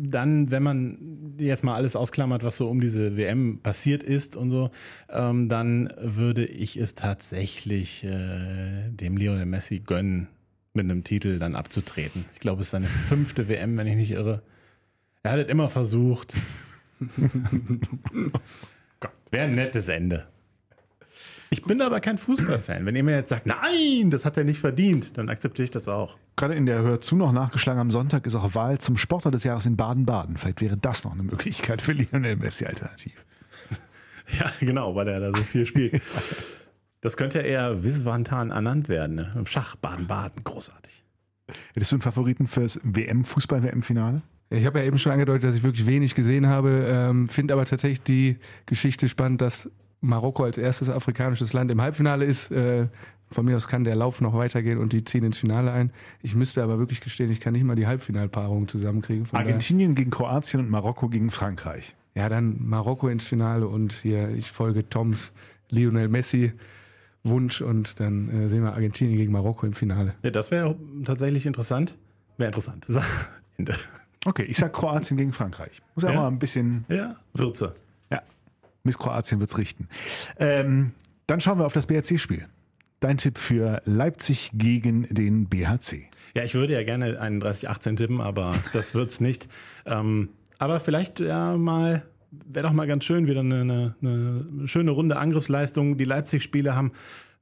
dann, wenn man jetzt mal alles ausklammert, was so um diese WM passiert ist und so, ähm, dann würde ich es tatsächlich äh, dem Lionel Messi gönnen, mit einem Titel dann abzutreten. Ich glaube, es ist seine fünfte WM, wenn ich nicht irre. Er hat es immer versucht. Wäre ein nettes Ende. Ich bin aber kein Fußballfan. Wenn ihr mir jetzt sagt, nein, das hat er nicht verdient, dann akzeptiere ich das auch. Gerade in der Hör zu noch nachgeschlagen am Sonntag ist auch Wahl zum Sportler des Jahres in Baden-Baden. Vielleicht wäre das noch eine Möglichkeit für Lionel Messi alternativ. Ja, genau, weil er da so viel spielt. Das könnte ja eher Wiswantan ernannt werden. Ne? Im Schach Baden-Baden, großartig. Hättest du einen Favoriten fürs WM, Fußball-WM-Finale? Ich habe ja eben schon angedeutet, dass ich wirklich wenig gesehen habe, ähm, finde aber tatsächlich die Geschichte spannend, dass Marokko als erstes afrikanisches Land im Halbfinale ist. Äh, von mir aus kann der Lauf noch weitergehen und die ziehen ins Finale ein. Ich müsste aber wirklich gestehen, ich kann nicht mal die Halbfinalpaarung zusammenkriegen. Von daher- Argentinien gegen Kroatien und Marokko gegen Frankreich. Ja, dann Marokko ins Finale und hier, ich folge Toms Lionel Messi Wunsch und dann äh, sehen wir Argentinien gegen Marokko im Finale. Ja, das wäre tatsächlich interessant. Wäre interessant. Okay, ich sag Kroatien gegen Frankreich. Muss ja, mal ein bisschen, Ja, Würze. Miss Kroatien wird's richten. Ähm, dann schauen wir auf das BRC-Spiel. Dein Tipp für Leipzig gegen den BHC. Ja, ich würde ja gerne 31-18 tippen, aber das wird's nicht. Ähm, aber vielleicht ja mal, wäre doch mal ganz schön, wieder eine, eine, eine schöne Runde Angriffsleistung. Die Leipzig-Spiele haben,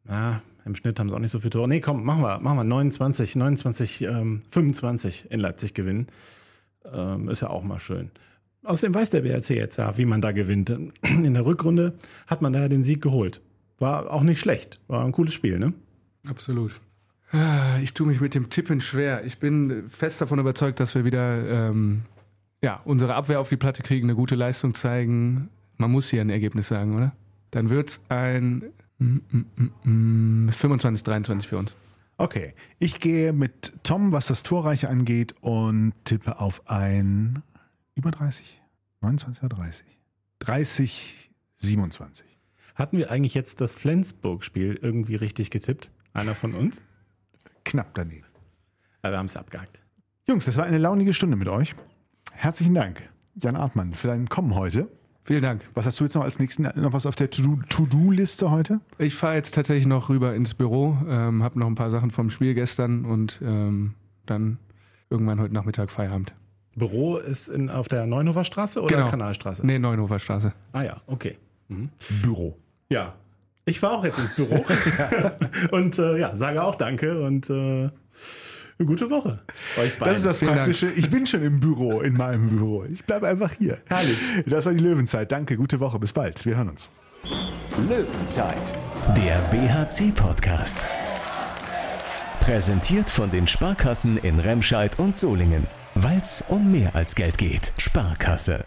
na, im Schnitt haben sie auch nicht so viele Tore. Nee, komm, machen wir, machen wir 29, 29, ähm, 25 in Leipzig gewinnen. Ähm, ist ja auch mal schön. Außerdem weiß der BRC jetzt ja, wie man da gewinnt. In der Rückrunde hat man da ja den Sieg geholt. War auch nicht schlecht. War ein cooles Spiel, ne? Absolut. Ah, Ich tue mich mit dem Tippen schwer. Ich bin fest davon überzeugt, dass wir wieder ähm, ja, unsere Abwehr auf die Platte kriegen, eine gute Leistung zeigen. Man muss hier ein Ergebnis sagen, oder? Dann wird es ein mm, mm, mm, mm, 25-23 für uns. Okay, ich gehe mit Tom, was das Torreiche angeht und tippe auf ein über 30. 29 oder 30? 30, 27. Hatten wir eigentlich jetzt das Flensburg-Spiel irgendwie richtig getippt? Einer von uns? Knapp daneben. Ja, wir haben es abgehakt. Jungs, das war eine launige Stunde mit euch. Herzlichen Dank, Jan Artmann, für dein Kommen heute. Vielen Dank. Was hast du jetzt noch als nächsten, noch was auf der To- To-Do-Liste heute? Ich fahre jetzt tatsächlich noch rüber ins Büro, ähm, habe noch ein paar Sachen vom Spiel gestern und ähm, dann irgendwann heute Nachmittag Feierabend. Büro ist in, auf der Neunhofer Straße oder Genau. Kanalstraße? Nee, Neunhofer Straße. Ah ja, okay. Büro. Ja. Ich fahre auch jetzt ins Büro und äh, ja, sage auch Danke und äh, eine gute Woche. Euch beiden. Das ist das Vielen Praktische. Ich bin schon im Büro, in meinem Büro. Ich bleibe einfach hier. Herrlich. Das war die Löwenzeit. Danke, gute Woche. Bis bald. Wir hören uns. Löwenzeit, der BHC-Podcast. Präsentiert von den Sparkassen in Remscheid und Solingen. Weil's um mehr als Geld geht. Sparkasse.